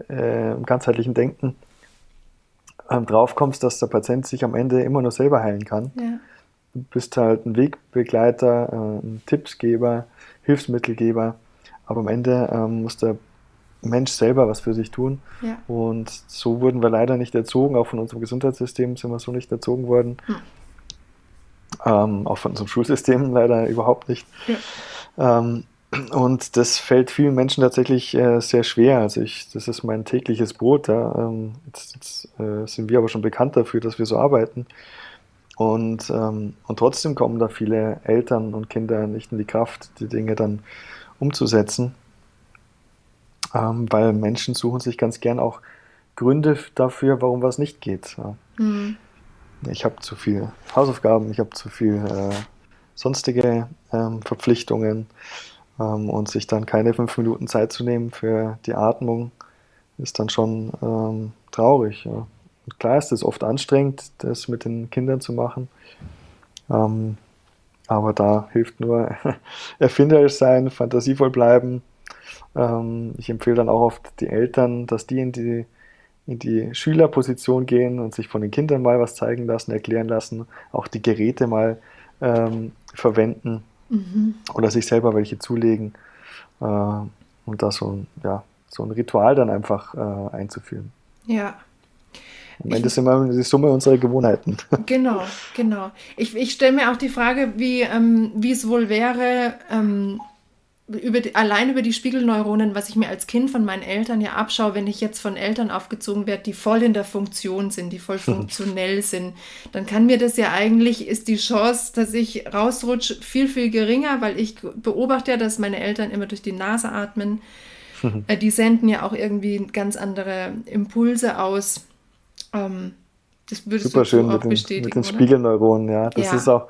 äh, im ganzheitlichen Denken ähm, drauf kommst, dass der Patient sich am Ende immer nur selber heilen kann. Ja. Du bist halt ein Wegbegleiter, äh, ein Tippsgeber, Hilfsmittelgeber, aber am Ende ähm, muss der Mensch selber was für sich tun. Ja. Und so wurden wir leider nicht erzogen, auch von unserem Gesundheitssystem sind wir so nicht erzogen worden. Hm. Ähm, auch von unserem Schulsystem leider überhaupt nicht. Ja. Ähm, und das fällt vielen Menschen tatsächlich äh, sehr schwer. Also ich, das ist mein tägliches Brot. Ja. Ähm, jetzt, jetzt äh, sind wir aber schon bekannt dafür, dass wir so arbeiten. Und, ähm, und trotzdem kommen da viele Eltern und Kinder nicht in die Kraft, die Dinge dann umzusetzen ähm, weil Menschen suchen sich ganz gern auch Gründe dafür, warum was nicht geht. Ja. Mhm. Ich habe zu viel Hausaufgaben, ich habe zu viel äh, sonstige ähm, Verpflichtungen ähm, und sich dann keine fünf Minuten Zeit zu nehmen für die Atmung ist dann schon ähm, traurig. Ja. Und klar ist es oft anstrengend, das mit den Kindern zu machen. Ähm, aber da hilft nur erfinderisch sein, fantasievoll bleiben ähm, ich empfehle dann auch oft die Eltern, dass die in die, in die Schülerposition gehen und sich von den Kindern mal was zeigen lassen, erklären lassen, auch die Geräte mal ähm, verwenden mhm. oder sich selber welche zulegen äh, und da so ein, ja, so ein Ritual dann einfach äh, einzuführen. Ja. Am Ende sind wir die Summe unserer Gewohnheiten. Genau, genau. Ich, ich stelle mir auch die Frage, wie, ähm, es wohl wäre, ähm, über die, allein über die Spiegelneuronen, was ich mir als Kind von meinen Eltern ja abschaue, wenn ich jetzt von Eltern aufgezogen werde, die voll in der Funktion sind, die voll funktionell sind, dann kann mir das ja eigentlich, ist die Chance, dass ich rausrutsche, viel, viel geringer, weil ich beobachte ja, dass meine Eltern immer durch die Nase atmen. Äh, die senden ja auch irgendwie ganz andere Impulse aus. Ähm, das würdest Super du schön auch mit den, bestätigen. Mit den Spiegelneuronen, ja. Das ja. ist auch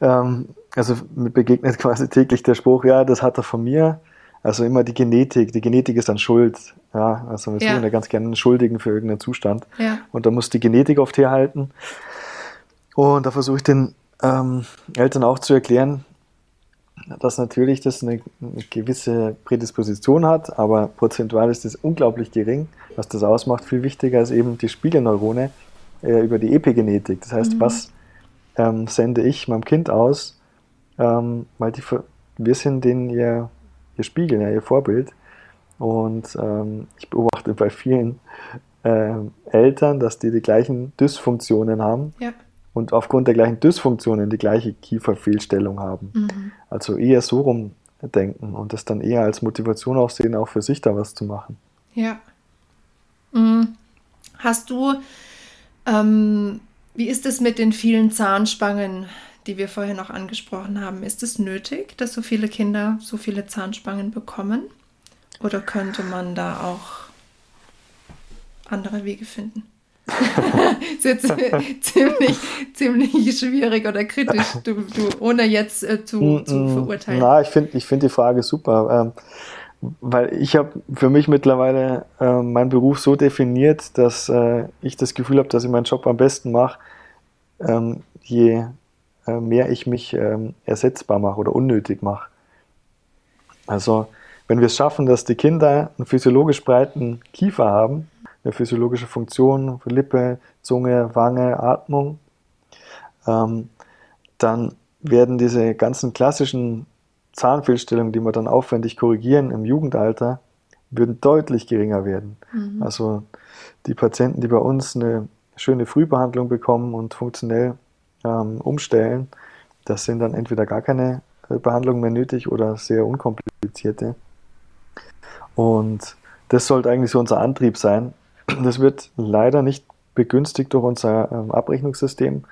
ähm, also mir begegnet quasi täglich der Spruch, ja, das hat er von mir. Also immer die Genetik, die Genetik ist dann schuld. Ja, also wir suchen ja. ja ganz gerne einen Schuldigen für irgendeinen Zustand. Ja. Und da muss die Genetik oft herhalten. Und da versuche ich den ähm, Eltern auch zu erklären, dass natürlich das eine, eine, gewisse Prädisposition hat, aber prozentual ist das unglaublich gering. Was das ausmacht, viel wichtiger ist eben die Spiegelneurone äh, über die Epigenetik. Das heißt, mhm. was ähm, sende ich meinem Kind aus, ähm, weil die, wir sind denen ihr, ihr Spiegel, ja, ihr Vorbild. Und ähm, ich beobachte bei vielen äh, Eltern, dass die die gleichen Dysfunktionen haben ja. und aufgrund der gleichen Dysfunktionen die gleiche Kieferfehlstellung haben. Mhm. Also eher so rumdenken und das dann eher als Motivation auch sehen, auch für sich da was zu machen. Ja. Mhm. Hast du, ähm, wie ist es mit den vielen Zahnspangen, die wir vorher noch angesprochen haben. Ist es nötig, dass so viele Kinder so viele Zahnspangen bekommen? Oder könnte man da auch andere Wege finden? das ist jetzt ziemlich, ziemlich schwierig oder kritisch, du, du, ohne jetzt äh, zu, mm, zu mm. verurteilen. Na, ich finde ich find die Frage super, ähm, weil ich habe für mich mittlerweile äh, meinen Beruf so definiert, dass äh, ich das Gefühl habe, dass ich meinen Job am besten mache, ähm, je mehr ich mich ähm, ersetzbar mache oder unnötig mache. Also wenn wir es schaffen, dass die Kinder einen physiologisch breiten Kiefer haben, eine physiologische Funktion Lippe, Zunge, Wange, Atmung, ähm, dann werden diese ganzen klassischen Zahnfehlstellungen, die wir dann aufwendig korrigieren im Jugendalter, würden deutlich geringer werden. Mhm. Also die Patienten, die bei uns eine schöne Frühbehandlung bekommen und funktionell ähm, umstellen. Das sind dann entweder gar keine äh, Behandlungen mehr nötig oder sehr unkomplizierte. Und das sollte eigentlich so unser Antrieb sein. Das wird leider nicht begünstigt durch unser ähm, Abrechnungssystem.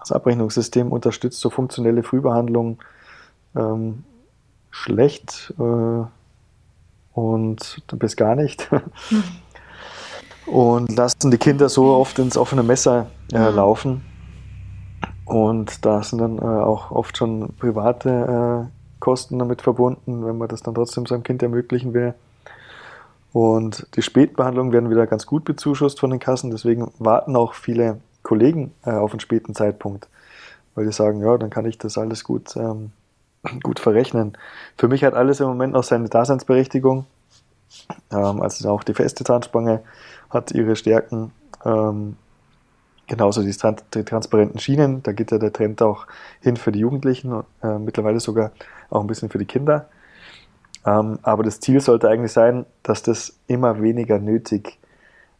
Das Abrechnungssystem unterstützt so funktionelle Frühbehandlung ähm, schlecht äh, und bis gar nicht. und lassen die Kinder so oft ins offene Messer äh, laufen. Und da sind dann äh, auch oft schon private äh, Kosten damit verbunden, wenn man das dann trotzdem seinem Kind ermöglichen will. Und die Spätbehandlungen werden wieder ganz gut bezuschusst von den Kassen, deswegen warten auch viele Kollegen äh, auf einen späten Zeitpunkt, weil die sagen, ja, dann kann ich das alles gut, ähm, gut verrechnen. Für mich hat alles im Moment noch seine Daseinsberechtigung. Ähm, also auch die feste Zahnspange hat ihre Stärken. Ähm, Genauso die, die, transparenten Schienen, da geht ja der Trend auch hin für die Jugendlichen, äh, mittlerweile sogar auch ein bisschen für die Kinder. Ähm, aber das Ziel sollte eigentlich sein, dass das immer weniger nötig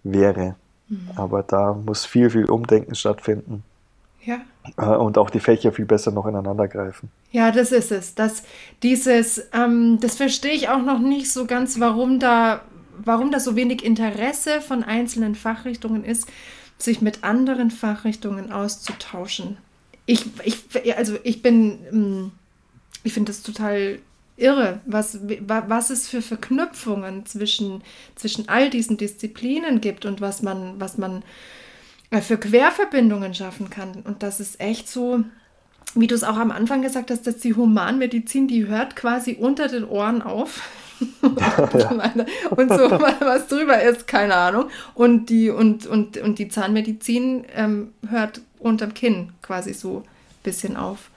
wäre. Mhm. Aber da muss viel, viel Umdenken stattfinden. Ja. Äh, und auch die Fächer viel besser noch ineinander greifen. Ja, das ist es. Das, dieses, ähm, das verstehe ich auch noch nicht so ganz, warum da, warum da so wenig Interesse von einzelnen Fachrichtungen ist sich mit anderen Fachrichtungen auszutauschen. Ich, ich, also ich bin, hm, ich finde das total irre, was, was es für Verknüpfungen zwischen, zwischen all diesen Disziplinen gibt und was man, was man äh, für Querverbindungen schaffen kann. Und das ist echt so, wie du es auch am Anfang gesagt hast, dass die Humanmedizin, die hört quasi unter den Ohren auf. und so was drüber ist, keine Ahnung. Und die, und, und, und die Zahnmedizin ähm, hört unterm Kinn quasi so ein bisschen auf.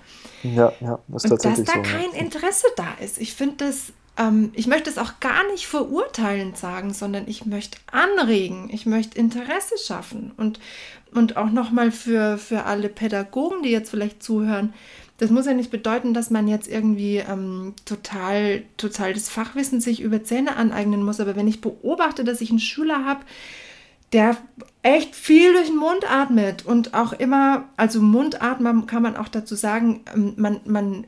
Ja, ja, ist tatsächlich Dass da so, kein ja. Interesse da ist. Ich finde das, ähm, ich möchte es auch gar nicht verurteilend sagen, sondern ich möchte anregen, ich möchte Interesse schaffen und, und auch nochmal für, für alle Pädagogen, die jetzt vielleicht zuhören, das muss ja nicht bedeuten, dass man jetzt irgendwie ähm, total, total das Fachwissen sich über Zähne aneignen muss. Aber wenn ich beobachte, dass ich einen Schüler habe, der echt viel durch den Mund atmet und auch immer, also Mundatmen kann man auch dazu sagen, ähm, man, man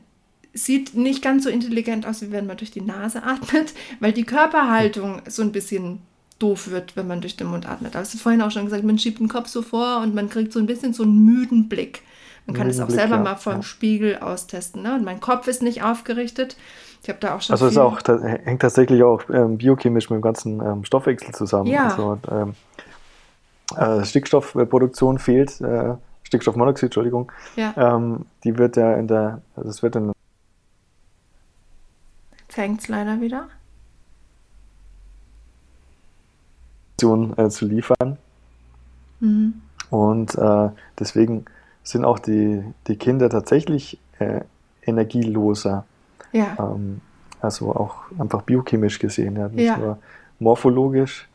sieht nicht ganz so intelligent aus, wie wenn man durch die Nase atmet, weil die Körperhaltung so ein bisschen doof wird, wenn man durch den Mund atmet. Also vorhin auch schon gesagt, man schiebt den Kopf so vor und man kriegt so ein bisschen so einen müden Blick. Man kann es auch Blick, selber ja. mal vor dem ja. Spiegel austesten. Ne? Und mein Kopf ist nicht aufgerichtet. Ich habe da auch schon. Also es auch, das hängt tatsächlich auch ähm, biochemisch mit dem ganzen ähm, Stoffwechsel zusammen. Ja. Also, ähm, äh, Stickstoffproduktion fehlt, äh, Stickstoffmonoxid, Entschuldigung. Ja. Ähm, die wird ja in der, also es wird in Jetzt hängt es leider wieder. Äh, zu liefern. Mhm. Und äh, deswegen sind auch die, die Kinder tatsächlich äh, energieloser. Ja. Ähm, also auch einfach biochemisch gesehen, ja, nicht ja. nur morphologisch.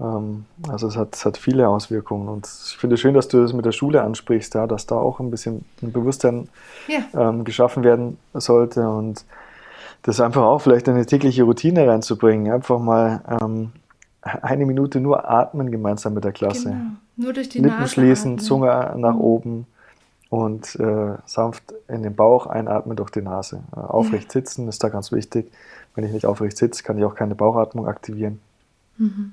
Ähm, also es hat, es hat viele Auswirkungen. Und ich finde es schön, dass du das mit der Schule ansprichst, ja, dass da auch ein bisschen ein Bewusstsein ja. ähm, geschaffen werden sollte und das einfach auch vielleicht in eine tägliche Routine reinzubringen. Einfach mal ähm, eine Minute nur atmen gemeinsam mit der Klasse. Genau. Nur durch die Lippen Nase schließen, atmen. Zunge nach mhm. oben und äh, sanft in den Bauch einatmen durch die Nase. Äh, aufrecht ja. sitzen ist da ganz wichtig. Wenn ich nicht aufrecht sitze, kann ich auch keine Bauchatmung aktivieren. Mhm.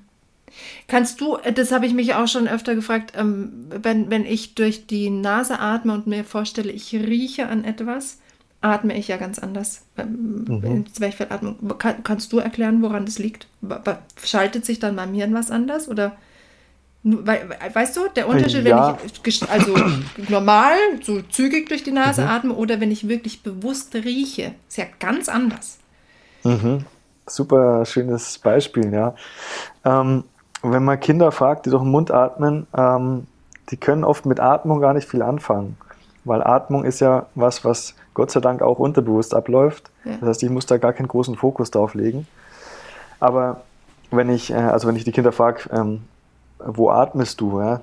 Kannst du, äh, das habe ich mich auch schon öfter gefragt, ähm, wenn, wenn ich durch die Nase atme und mir vorstelle, ich rieche an etwas, atme ich ja ganz anders. Ähm, mhm. In Zwerchfellatmung. Kann, kannst du erklären, woran das liegt? Schaltet sich dann beim Hirn was anders? Oder weißt du, der Unterschied, ja. wenn ich also normal, so zügig durch die Nase mhm. atme oder wenn ich wirklich bewusst rieche, ist ja ganz anders. Mhm. Super schönes Beispiel, ja. Ähm, wenn man Kinder fragt, die durch den Mund atmen, ähm, die können oft mit Atmung gar nicht viel anfangen. Weil Atmung ist ja was, was Gott sei Dank auch unterbewusst abläuft. Ja. Das heißt, ich muss da gar keinen großen Fokus drauf legen. Aber wenn ich, äh, also wenn ich die Kinder frage, ähm, wo atmest du, ja?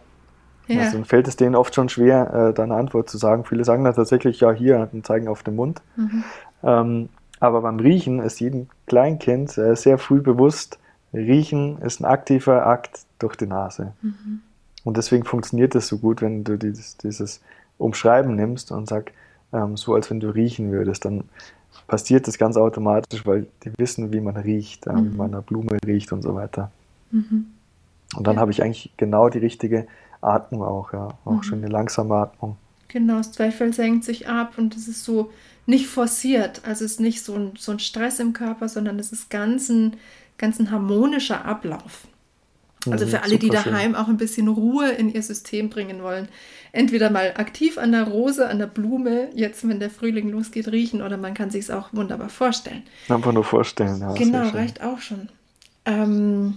ja. Also dann fällt es denen oft schon schwer, äh, da eine Antwort zu sagen. Viele sagen dann tatsächlich, ja, hier und zeigen auf den Mund. Mhm. Ähm, aber beim Riechen ist jedem Kleinkind äh, sehr früh bewusst, Riechen ist ein aktiver Akt durch die Nase. Mhm. Und deswegen funktioniert das so gut, wenn du dieses, dieses Umschreiben nimmst und sagst, ähm, so als wenn du riechen würdest. Dann passiert das ganz automatisch, weil die wissen, wie man riecht, äh, mhm. wie man eine Blume riecht und so weiter. Mhm. Und dann ja. habe ich eigentlich genau die richtige Atmung auch, ja. Auch mhm. schon eine langsame Atmung. Genau, das Zweifel senkt sich ab und es ist so nicht forciert. Also es ist nicht so ein, so ein Stress im Körper, sondern es ist ganz ein, ganz ein harmonischer Ablauf. Also für alle, die daheim auch ein bisschen Ruhe in ihr System bringen wollen. Entweder mal aktiv an der Rose, an der Blume, jetzt wenn der Frühling losgeht, riechen oder man kann sich es auch wunderbar vorstellen. Einfach nur vorstellen, ja. Genau, reicht auch schon. Ähm,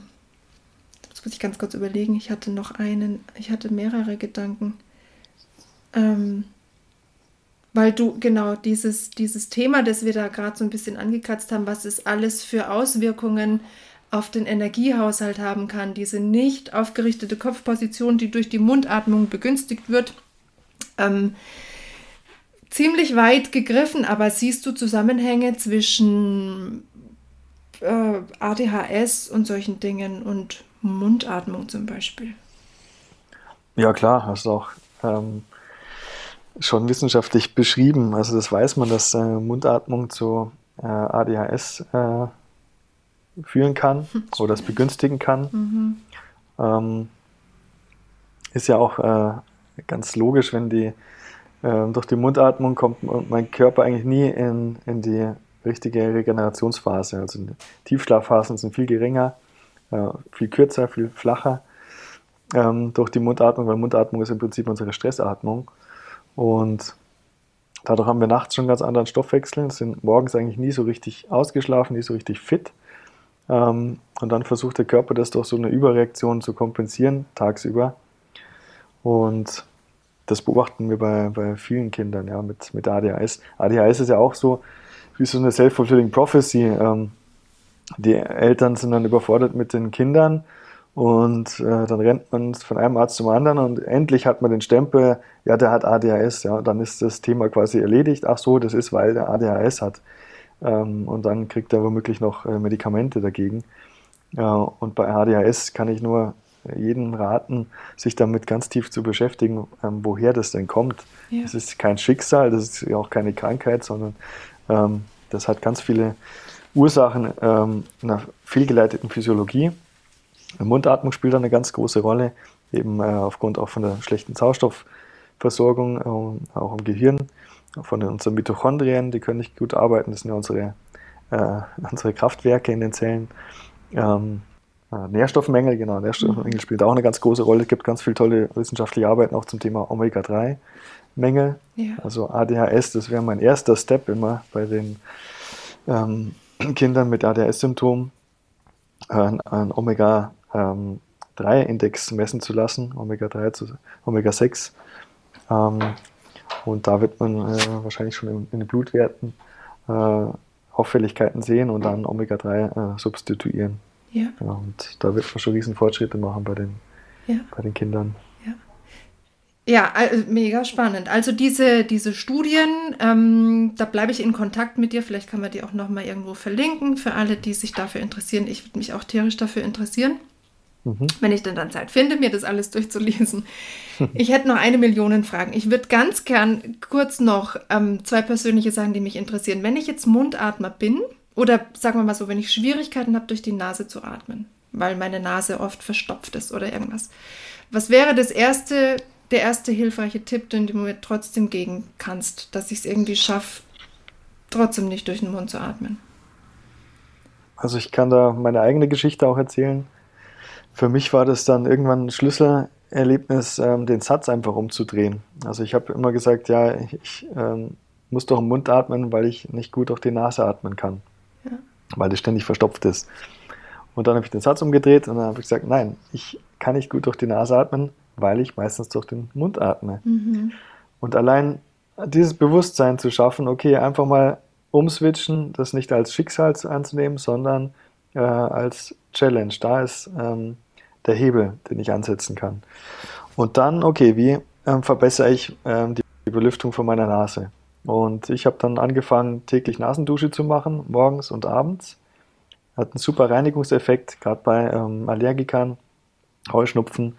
jetzt muss ich ganz kurz überlegen. Ich hatte noch einen, ich hatte mehrere Gedanken. Ähm, weil du genau dieses, dieses Thema, das wir da gerade so ein bisschen angekratzt haben, was es alles für Auswirkungen auf den Energiehaushalt haben kann, diese nicht aufgerichtete Kopfposition, die durch die Mundatmung begünstigt wird. Ähm, ziemlich weit gegriffen, aber siehst du Zusammenhänge zwischen äh, ADHS und solchen Dingen und Mundatmung zum Beispiel? Ja, klar, hast du auch ähm, schon wissenschaftlich beschrieben. Also das weiß man, dass äh, Mundatmung zu äh, ADHS äh, führen kann oder es begünstigen kann. Mhm. Ähm, ist ja auch äh, ganz logisch, wenn die äh, durch die Mundatmung kommt mein Körper eigentlich nie in, in die richtige Regenerationsphase. Also Tiefschlafphasen sind viel geringer, äh, viel kürzer, viel flacher ähm, durch die Mundatmung, weil Mundatmung ist im Prinzip unsere Stressatmung. Und dadurch haben wir nachts schon einen ganz anderen Stoffwechsel, sind morgens eigentlich nie so richtig ausgeschlafen, nie so richtig fit. Ähm, und dann versucht der Körper das durch so eine Überreaktion zu kompensieren, tagsüber. Und das beobachten wir bei, bei vielen Kindern ja, mit, mit ADHS. ADHS ist ja auch so wie so eine self-fulfilling prophecy. Ähm, die Eltern sind dann überfordert mit den Kindern und äh, dann rennt man von einem Arzt zum anderen und endlich hat man den Stempel, ja, der hat ADHS. Ja, dann ist das Thema quasi erledigt. Ach so, das ist, weil der ADHS hat. Ähm, und dann kriegt er womöglich noch äh, Medikamente dagegen. Ja, und bei ADHS kann ich nur jedem raten, sich damit ganz tief zu beschäftigen, ähm, woher das denn kommt. Ja. Das ist kein Schicksal, das ist ja auch keine Krankheit, sondern ähm, das hat ganz viele Ursachen ähm, einer fehlgeleiteten Physiologie. Mundatmung spielt da eine ganz große Rolle, eben äh, aufgrund auch von der schlechten Sauerstoffversorgung, äh, auch im Gehirn, von unseren Mitochondrien, die können nicht gut arbeiten, das sind ja unsere, äh, unsere Kraftwerke in den Zellen. Ähm, äh, Nährstoffmängel, genau, Nährstoffmängel spielt auch eine ganz große Rolle. Es gibt ganz viele tolle wissenschaftliche Arbeiten auch zum Thema Omega-3-Mängel. Ja. Also ADHS, das wäre mein erster Step immer bei den ähm, Kindern mit ADHS-Symptomen, äh, einen Omega-3-Index ähm, messen zu lassen, Omega-3 zu Omega-6. Ähm, und da wird man äh, wahrscheinlich schon in, in den Blutwerten äh, Auffälligkeiten sehen und dann Omega-3 äh, substituieren. Ja. ja. Und da wird man schon riesen Fortschritte machen bei den, ja. bei den Kindern. Ja, also mega spannend. Also diese, diese Studien, ähm, da bleibe ich in Kontakt mit dir. Vielleicht kann man die auch nochmal irgendwo verlinken für alle, die sich dafür interessieren. Ich würde mich auch tierisch dafür interessieren, mhm. wenn ich denn dann Zeit finde, mir das alles durchzulesen. ich hätte noch eine Million Fragen. Ich würde ganz gern kurz noch ähm, zwei persönliche Sachen, die mich interessieren. Wenn ich jetzt Mundatmer bin, oder sagen wir mal so, wenn ich Schwierigkeiten habe, durch die Nase zu atmen, weil meine Nase oft verstopft ist oder irgendwas. Was wäre das erste der erste hilfreiche Tipp, den du mir trotzdem geben kannst, dass ich es irgendwie schaffe, trotzdem nicht durch den Mund zu atmen? Also ich kann da meine eigene Geschichte auch erzählen. Für mich war das dann irgendwann ein Schlüsselerlebnis, ähm, den Satz einfach umzudrehen. Also ich habe immer gesagt, ja, ich ähm, muss doch im Mund atmen, weil ich nicht gut durch die Nase atmen kann, ja. weil das ständig verstopft ist. Und dann habe ich den Satz umgedreht und dann habe ich gesagt, nein, ich kann nicht gut durch die Nase atmen, weil ich meistens durch den Mund atme. Mhm. Und allein dieses Bewusstsein zu schaffen, okay, einfach mal umswitchen, das nicht als Schicksal anzunehmen, sondern äh, als Challenge. Da ist ähm, der Hebel, den ich ansetzen kann. Und dann, okay, wie ähm, verbessere ich ähm, die, die Belüftung von meiner Nase? Und ich habe dann angefangen, täglich Nasendusche zu machen, morgens und abends. Hat einen super Reinigungseffekt, gerade bei ähm, Allergikern, Heuschnupfen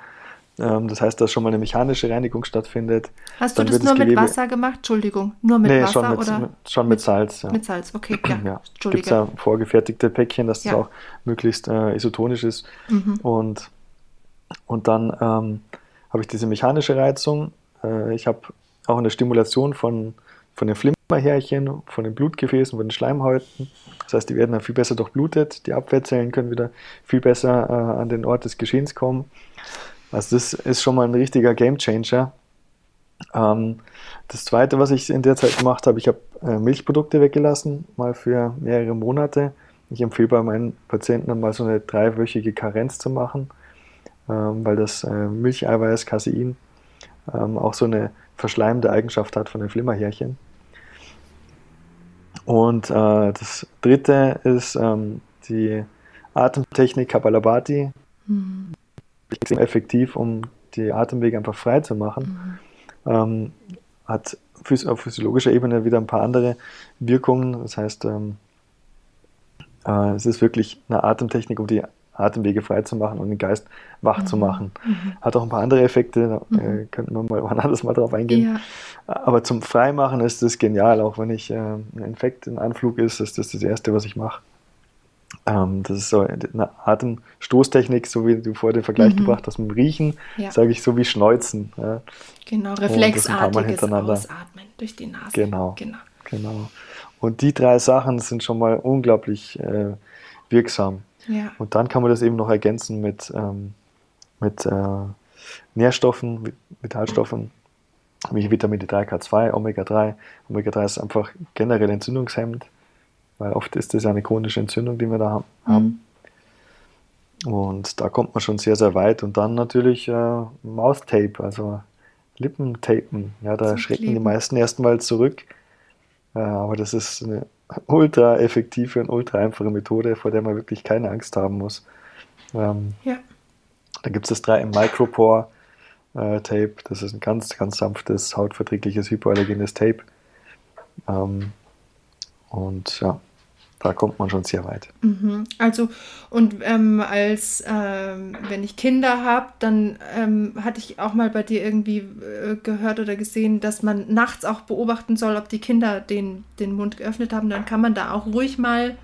ähm, das heißt, dass schon mal eine mechanische Reinigung stattfindet. Hast du das nur mit Wasser gemacht? Entschuldigung, nur mit nee, Wasser schon mit, oder? schon mit Salz. Ja. Mit Salz, okay. Ja, ja. Gibt es ja vorgefertigte Päckchen, dass das ja. auch möglichst äh, isotonisch ist. Mhm. Und, und dann ähm, habe ich diese mechanische Reizung. Äh, ich habe auch eine Stimulation von, von den Flimmerhärchen, von den Blutgefäßen, von den Schleimhäuten. Das heißt, die werden dann viel besser durchblutet. Die Abwehrzellen können wieder viel besser äh, an den Ort des Geschehens kommen. Also das ist schon mal ein richtiger Gamechanger. Ähm, das zweite, was ich in der Zeit gemacht habe, ich habe äh, Milchprodukte weggelassen, mal für mehrere Monate. Ich empfehle bei meinen Patienten mal so eine dreiwöchige Karenz zu machen, weil das äh, Milcheiweiß, Casein, ähm, auch so eine verschleimende Eigenschaft hat von den Flimmerhärchen. Und äh, das dritte ist ähm, die Atemtechnik Kapalabhati. Mhm extrem effektiv, um die Atemwege einfach frei zu machen. Mhm. Ähm, hat auf physiologischer Ebene wieder ein paar andere Wirkungen. Das heißt, ähm, äh, es ist wirklich eine Atemtechnik, um die Atemwege frei zu machen und den Geist wach mhm. zu machen. Mhm. Hat auch ein paar andere Effekte, da äh, mhm. könnten wir mal wann anders mal drauf eingehen. Ja. Aber zum Freimachen ist das genial, auch wenn ich äh, ein Infekt in Anflug ist, ist das das Erste, was ich mache. Ähm, das ist so eine Atemstoßtechnik, so wie du vorher den Vergleich mhm. gebracht hast mit dem Riechen, ja. sage ich so wie Schneuzen. Ja. Genau, reflexartiges Ausatmen durch die Nase. Genau, genau, genau. Und die drei Sachen sind schon mal unglaublich äh, wirksam. Ja. Und dann kann man das eben noch ergänzen mit, ähm, mit äh, Nährstoffen, Vitalstoffen, wie Vitamin D3, K2, Omega-3. Omega-3 ist einfach generell entzündungshemmend weil oft ist das ja eine chronische Entzündung, die wir da haben. Mhm. Und da kommt man schon sehr, sehr weit. Und dann natürlich äh, Mouth-Tape, also Lippentapen. Ja, da Zum schrecken Kleben. die meisten erstmal zurück. Äh, aber das ist eine ultra effektive und ultra einfache Methode, vor der man wirklich keine Angst haben muss. Ähm, ja. Da gibt es das 3 im Micropore äh, Tape. Das ist ein ganz, ganz sanftes, hautverträgliches, hypoallergenes Tape. Ähm, und ja, da kommt man schon sehr weit. Mhm. Also, und ähm, als, ähm, wenn ich Kinder habe, dann ähm, hatte ich auch mal bei dir irgendwie äh, gehört oder gesehen, dass man nachts auch beobachten soll, ob die Kinder den, den Mund geöffnet haben. Dann kann man da auch ruhig mal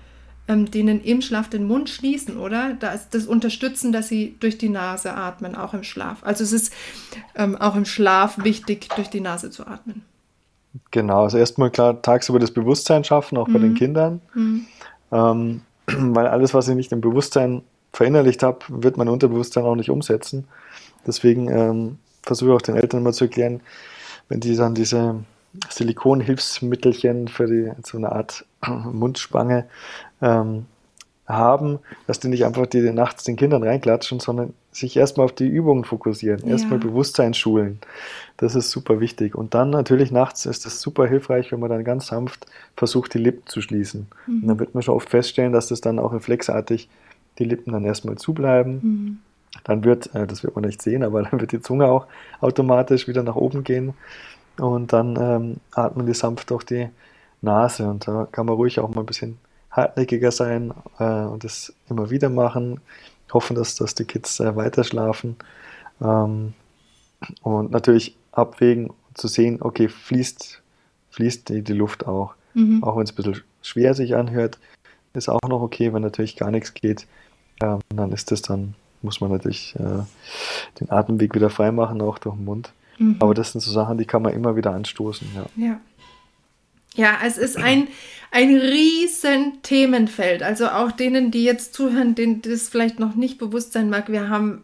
ähm, denen im Schlaf den Mund schließen, oder? Da ist das Unterstützen, dass sie durch die Nase atmen, auch im Schlaf. Also es ist ähm, auch im Schlaf wichtig, durch die Nase zu atmen. Genau, also erstmal klar tagsüber das Bewusstsein schaffen, auch mhm. bei den mhm. Kindern. Mhm. Ähm, weil alles, was ich nicht im Bewusstsein verinnerlicht habe, wird mein Unterbewusstsein auch nicht umsetzen. Deswegen ähm, versuche ich auch den Eltern immer zu erklären, wenn die dann diese Silikonhilfsmittelchen für die, so eine Art Mundspange ähm, haben, dass die nicht einfach die nachts den Kindern reinklatschen, sondern sich erstmal auf die Übungen fokussieren, ja. erstmal Bewusstsein schulen. Das ist super wichtig. Und dann natürlich nachts ist es super hilfreich, wenn man dann ganz sanft versucht, die Lippen zu schließen. Mhm. Und dann wird man schon oft feststellen, dass das dann auch reflexartig die Lippen dann erstmal zubleiben. Mhm. Dann wird, äh, das wird man nicht sehen, aber dann wird die Zunge auch automatisch wieder nach oben gehen. Und dann ähm, atmen die sanft durch die Nase. Und da kann man ruhig auch mal ein bisschen hartnäckiger sein äh, und das immer wieder machen. Hoffen, dass, dass die Kids äh, weiter schlafen. Ähm, und natürlich abwägen, zu sehen, okay, fließt, fließt die, die Luft auch. Mhm. Auch wenn es ein bisschen schwer sich anhört, ist auch noch okay, wenn natürlich gar nichts geht. Ähm, dann ist das dann, muss man natürlich äh, den Atemweg wieder freimachen, auch durch den Mund. Mhm. Aber das sind so Sachen, die kann man immer wieder anstoßen. Ja. ja. Ja, es ist ein, ein riesen Themenfeld. Also auch denen, die jetzt zuhören, denen das vielleicht noch nicht bewusst sein mag, wir haben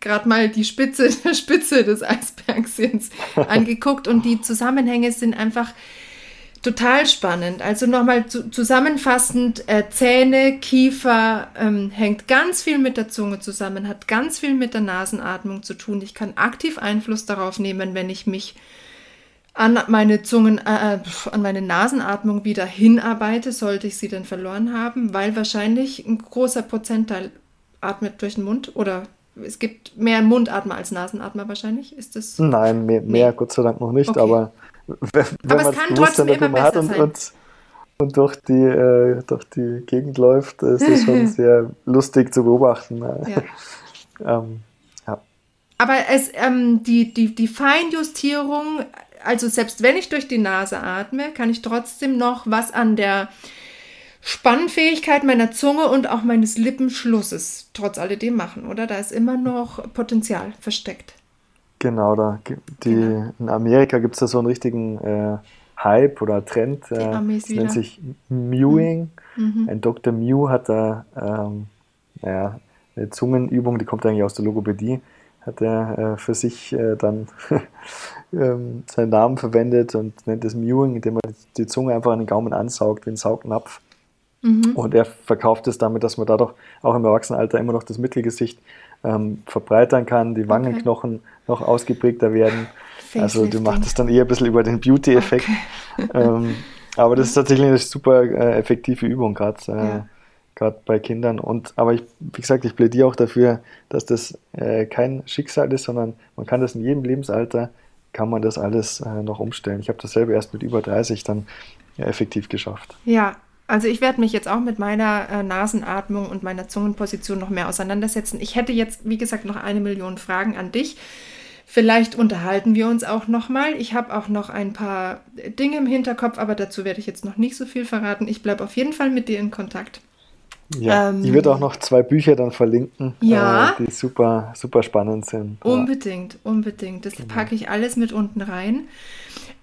gerade mal die Spitze der Spitze des Eisbergs jetzt angeguckt und die Zusammenhänge sind einfach total spannend. Also nochmal zu, zusammenfassend, äh, Zähne, Kiefer ähm, hängt ganz viel mit der Zunge zusammen, hat ganz viel mit der Nasenatmung zu tun. Ich kann aktiv Einfluss darauf nehmen, wenn ich mich an meine Zungen, äh, äh, an meine Nasenatmung wieder hinarbeite, sollte ich sie denn verloren haben, weil wahrscheinlich ein großer Prozentteil atmet durch den Mund oder es gibt mehr Mundatmer als Nasenatmer wahrscheinlich. Ist das? Nein, mehr, mehr Gott sei Dank noch nicht, okay. aber wenn, aber man es immer besser hat und. Und, und durch die, äh, durch die Gegend läuft, ist es schon sehr lustig zu beobachten. Ja. ähm, ja. Aber es, ähm, die, die, die Feinjustierung also selbst wenn ich durch die Nase atme, kann ich trotzdem noch was an der Spannfähigkeit meiner Zunge und auch meines Lippenschlusses trotz alledem machen, oder? Da ist immer noch Potenzial versteckt. Genau, da die, genau. in Amerika gibt es da so einen richtigen äh, Hype oder Trend. Äh, das nennt sich Mewing. Mhm. Ein Dr. Mew hat da ähm, naja, eine Zungenübung, die kommt eigentlich aus der Logopädie hat er äh, für sich äh, dann ähm, seinen Namen verwendet und nennt es Mewing, indem er die Zunge einfach an den Gaumen ansaugt wie ein Saugnapf. Mhm. Und er verkauft es damit, dass man dadurch auch im Erwachsenenalter immer noch das Mittelgesicht ähm, verbreitern kann, die Wangenknochen okay. noch ausgeprägter werden. Also du machst es dann eher ein bisschen über den Beauty-Effekt. Okay. ähm, aber das ist tatsächlich eine super äh, effektive Übung gerade. Äh, ja bei Kindern. Und aber ich, wie gesagt, ich plädiere auch dafür, dass das äh, kein Schicksal ist, sondern man kann das in jedem Lebensalter kann man das alles äh, noch umstellen. Ich habe dasselbe erst mit über 30 dann ja, effektiv geschafft. Ja, also ich werde mich jetzt auch mit meiner äh, Nasenatmung und meiner Zungenposition noch mehr auseinandersetzen. Ich hätte jetzt, wie gesagt, noch eine Million Fragen an dich. Vielleicht unterhalten wir uns auch noch mal. Ich habe auch noch ein paar Dinge im Hinterkopf, aber dazu werde ich jetzt noch nicht so viel verraten. Ich bleibe auf jeden Fall mit dir in Kontakt. Ja, ähm, ich würde auch noch zwei Bücher dann verlinken, ja, äh, die super, super spannend sind. Unbedingt, ja. unbedingt. Das genau. packe ich alles mit unten rein.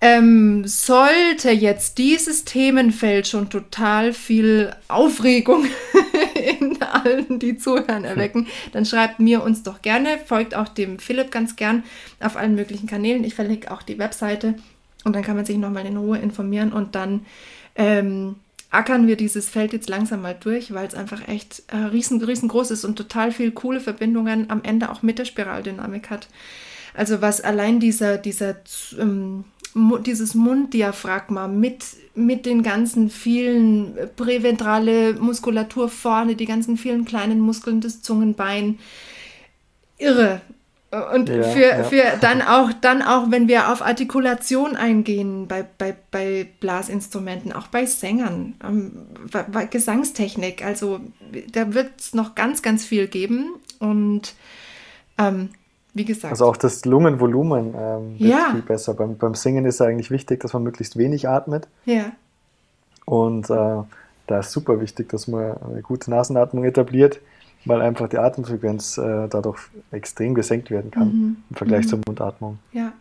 Ähm, sollte jetzt dieses Themenfeld schon total viel Aufregung in allen, die zuhören, erwecken, dann schreibt mir uns doch gerne, folgt auch dem Philipp ganz gern auf allen möglichen Kanälen. Ich verlinke auch die Webseite und dann kann man sich nochmal in Ruhe informieren und dann ähm, ackern wir dieses Feld jetzt langsam mal durch, weil es einfach echt äh, riesen, riesengroß ist und total viel coole Verbindungen am Ende auch mit der Spiraldynamik hat. Also was allein dieser, dieser ähm, dieses Munddiaphragma mit, mit den ganzen vielen präventrale Muskulatur vorne, die ganzen vielen kleinen Muskeln des Zungenbein, irre. Und ja, für, ja. für dann auch, dann auch, wenn wir auf Artikulation eingehen bei, bei, bei Blasinstrumenten, auch bei Sängern, ähm, bei Gesangstechnik, also da wird es noch ganz, ganz viel geben. Und ähm, wie gesagt. Also auch das Lungenvolumen ähm, wird ja. viel besser. Beim, beim Singen ist eigentlich wichtig, dass man möglichst wenig atmet. Ja. Und äh, da ist super wichtig, dass man eine gute Nasenatmung etabliert weil einfach die Atemfrequenz äh, dadurch extrem gesenkt werden kann mhm. im Vergleich mhm. zur Mundatmung. Ja.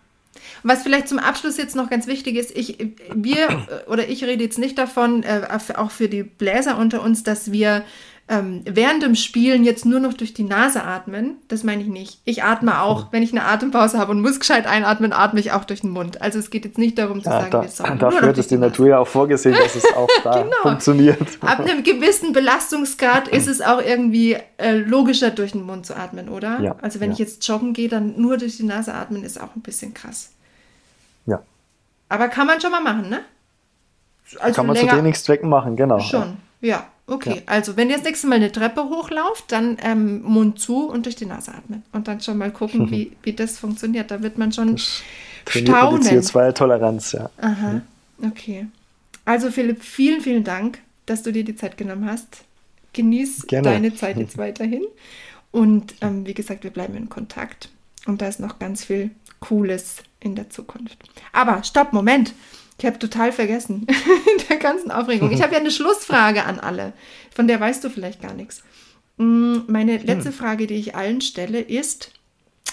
Was vielleicht zum Abschluss jetzt noch ganz wichtig ist, ich, wir oder ich rede jetzt nicht davon, äh, auch für die Bläser unter uns, dass wir ähm, während dem Spielen jetzt nur noch durch die Nase atmen. Das meine ich nicht. Ich atme auch, wenn ich eine Atempause habe und muss gescheit einatmen, atme ich auch durch den Mund. Also es geht jetzt nicht darum zu ja, sagen, da, wir sollen Dafür hat es die Natur ja auch vorgesehen, dass es auch da genau. funktioniert. Ab einem gewissen Belastungsgrad ist es auch irgendwie äh, logischer, durch den Mund zu atmen, oder? Ja, also wenn ja. ich jetzt joggen gehe, dann nur durch die Nase atmen, ist auch ein bisschen krass. Ja. Aber kann man schon mal machen, ne? Also kann man länger, zu Trainingszwecken machen, genau. Schon, ja. Okay, ja. also wenn ihr das nächste Mal eine Treppe hochlauft, dann ähm, Mund zu und durch die Nase atmen. Und dann schon mal gucken, wie, wie das funktioniert. Da wird man schon staunen. Die CO2-Toleranz, ja. Aha, okay. Also Philipp, vielen, vielen Dank, dass du dir die Zeit genommen hast. Genieß Gerne. deine Zeit jetzt weiterhin. Und ähm, wie gesagt, wir bleiben in Kontakt. Und da ist noch ganz viel Cooles in der Zukunft. Aber stopp, Moment. Ich habe total vergessen in der ganzen Aufregung. Ich habe ja eine Schlussfrage an alle, von der weißt du vielleicht gar nichts. Mm, meine letzte hm. Frage, die ich allen stelle, ist,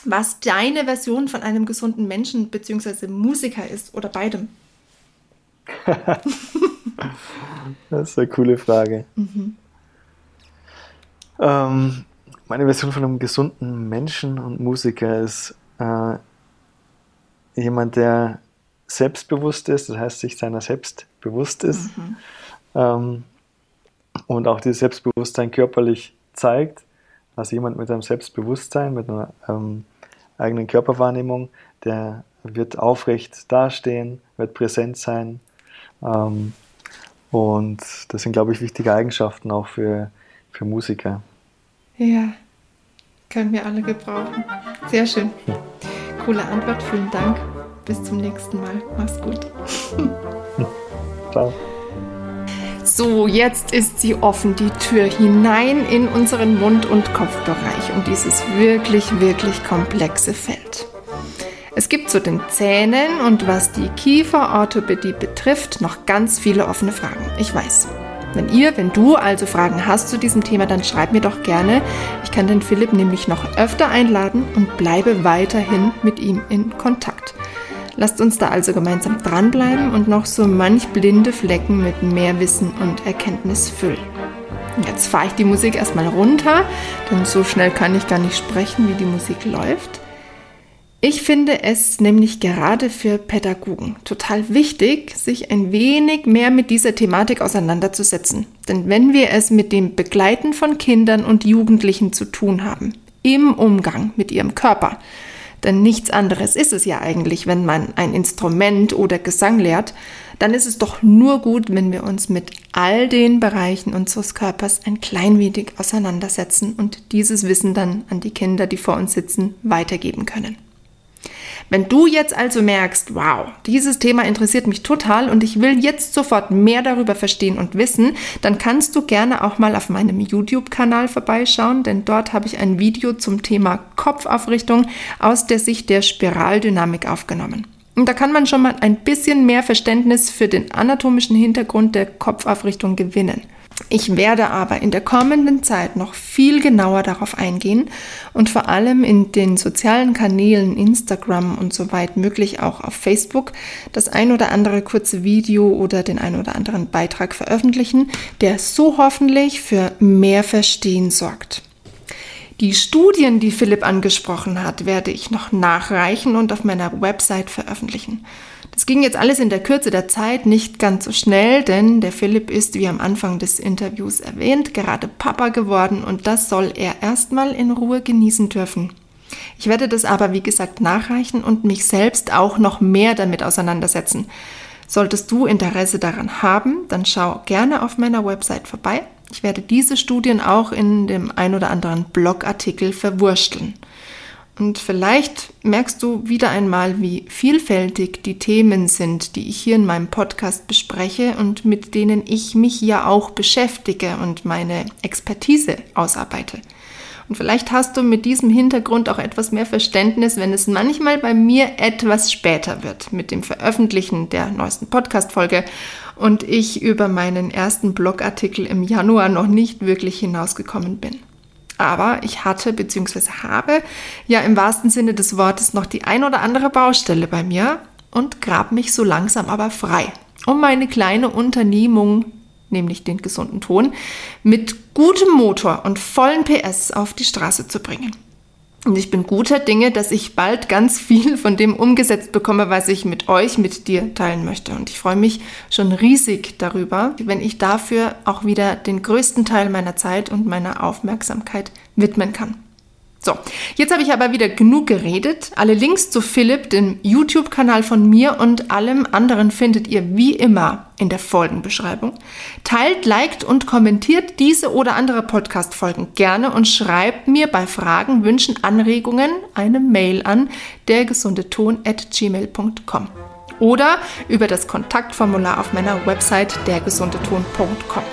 was deine Version von einem gesunden Menschen bzw. Musiker ist oder beidem. das ist eine coole Frage. Mhm. Ähm, meine Version von einem gesunden Menschen und Musiker ist äh, jemand, der selbstbewusst ist, das heißt, sich seiner selbst bewusst ist mhm. ähm, und auch dieses Selbstbewusstsein körperlich zeigt. Also jemand mit einem Selbstbewusstsein, mit einer ähm, eigenen Körperwahrnehmung, der wird aufrecht dastehen, wird präsent sein. Ähm, und das sind, glaube ich, wichtige Eigenschaften auch für, für Musiker. Ja, können wir alle gebrauchen. Sehr schön. Coole Antwort, vielen Dank bis zum nächsten Mal. Mach's gut. Ciao. So, jetzt ist sie offen, die Tür hinein in unseren Mund- und Kopfbereich und dieses wirklich, wirklich komplexe Feld. Es gibt zu den Zähnen und was die Kieferorthopädie betrifft noch ganz viele offene Fragen. Ich weiß. Wenn ihr, wenn du also Fragen hast zu diesem Thema, dann schreib mir doch gerne. Ich kann den Philipp nämlich noch öfter einladen und bleibe weiterhin mit ihm in Kontakt. Lasst uns da also gemeinsam dranbleiben und noch so manch blinde Flecken mit mehr Wissen und Erkenntnis füllen. Jetzt fahre ich die Musik erstmal runter, denn so schnell kann ich gar nicht sprechen, wie die Musik läuft. Ich finde es nämlich gerade für Pädagogen total wichtig, sich ein wenig mehr mit dieser Thematik auseinanderzusetzen. Denn wenn wir es mit dem Begleiten von Kindern und Jugendlichen zu tun haben, im Umgang mit ihrem Körper, denn nichts anderes ist es ja eigentlich, wenn man ein Instrument oder Gesang lehrt, dann ist es doch nur gut, wenn wir uns mit all den Bereichen unseres Körpers ein klein wenig auseinandersetzen und dieses Wissen dann an die Kinder, die vor uns sitzen, weitergeben können. Wenn du jetzt also merkst, wow, dieses Thema interessiert mich total und ich will jetzt sofort mehr darüber verstehen und wissen, dann kannst du gerne auch mal auf meinem YouTube-Kanal vorbeischauen, denn dort habe ich ein Video zum Thema Kopfaufrichtung aus der Sicht der Spiraldynamik aufgenommen. Und da kann man schon mal ein bisschen mehr Verständnis für den anatomischen Hintergrund der Kopfaufrichtung gewinnen. Ich werde aber in der kommenden Zeit noch viel genauer darauf eingehen und vor allem in den sozialen Kanälen Instagram und soweit möglich auch auf Facebook das ein oder andere kurze Video oder den ein oder anderen Beitrag veröffentlichen, der so hoffentlich für mehr Verstehen sorgt. Die Studien, die Philipp angesprochen hat, werde ich noch nachreichen und auf meiner Website veröffentlichen. Es ging jetzt alles in der Kürze der Zeit nicht ganz so schnell, denn der Philipp ist, wie am Anfang des Interviews erwähnt, gerade Papa geworden und das soll er erstmal in Ruhe genießen dürfen. Ich werde das aber, wie gesagt, nachreichen und mich selbst auch noch mehr damit auseinandersetzen. Solltest du Interesse daran haben, dann schau gerne auf meiner Website vorbei. Ich werde diese Studien auch in dem ein oder anderen Blogartikel verwursteln. Und vielleicht merkst du wieder einmal, wie vielfältig die Themen sind, die ich hier in meinem Podcast bespreche und mit denen ich mich ja auch beschäftige und meine Expertise ausarbeite. Und vielleicht hast du mit diesem Hintergrund auch etwas mehr Verständnis, wenn es manchmal bei mir etwas später wird mit dem Veröffentlichen der neuesten Podcast-Folge und ich über meinen ersten Blogartikel im Januar noch nicht wirklich hinausgekommen bin. Aber ich hatte bzw. habe ja im wahrsten Sinne des Wortes noch die ein oder andere Baustelle bei mir und grab mich so langsam aber frei, um meine kleine Unternehmung, nämlich den gesunden Ton, mit gutem Motor und vollen PS auf die Straße zu bringen. Und ich bin guter Dinge, dass ich bald ganz viel von dem umgesetzt bekomme, was ich mit euch, mit dir teilen möchte. Und ich freue mich schon riesig darüber, wenn ich dafür auch wieder den größten Teil meiner Zeit und meiner Aufmerksamkeit widmen kann. So, jetzt habe ich aber wieder genug geredet. Alle Links zu Philipp, dem YouTube-Kanal von mir und allem anderen findet ihr wie immer in der Folgenbeschreibung. Teilt, liked und kommentiert diese oder andere Podcast-Folgen gerne und schreibt mir bei Fragen, Wünschen, Anregungen eine Mail an dergesundeton.gmail.com oder über das Kontaktformular auf meiner Website dergesundeton.com.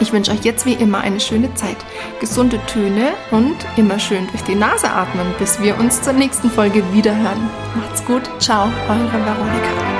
Ich wünsche euch jetzt wie immer eine schöne Zeit, gesunde Töne und immer schön durch die Nase atmen, bis wir uns zur nächsten Folge wiederhören. Macht's gut, ciao, eure Veronika.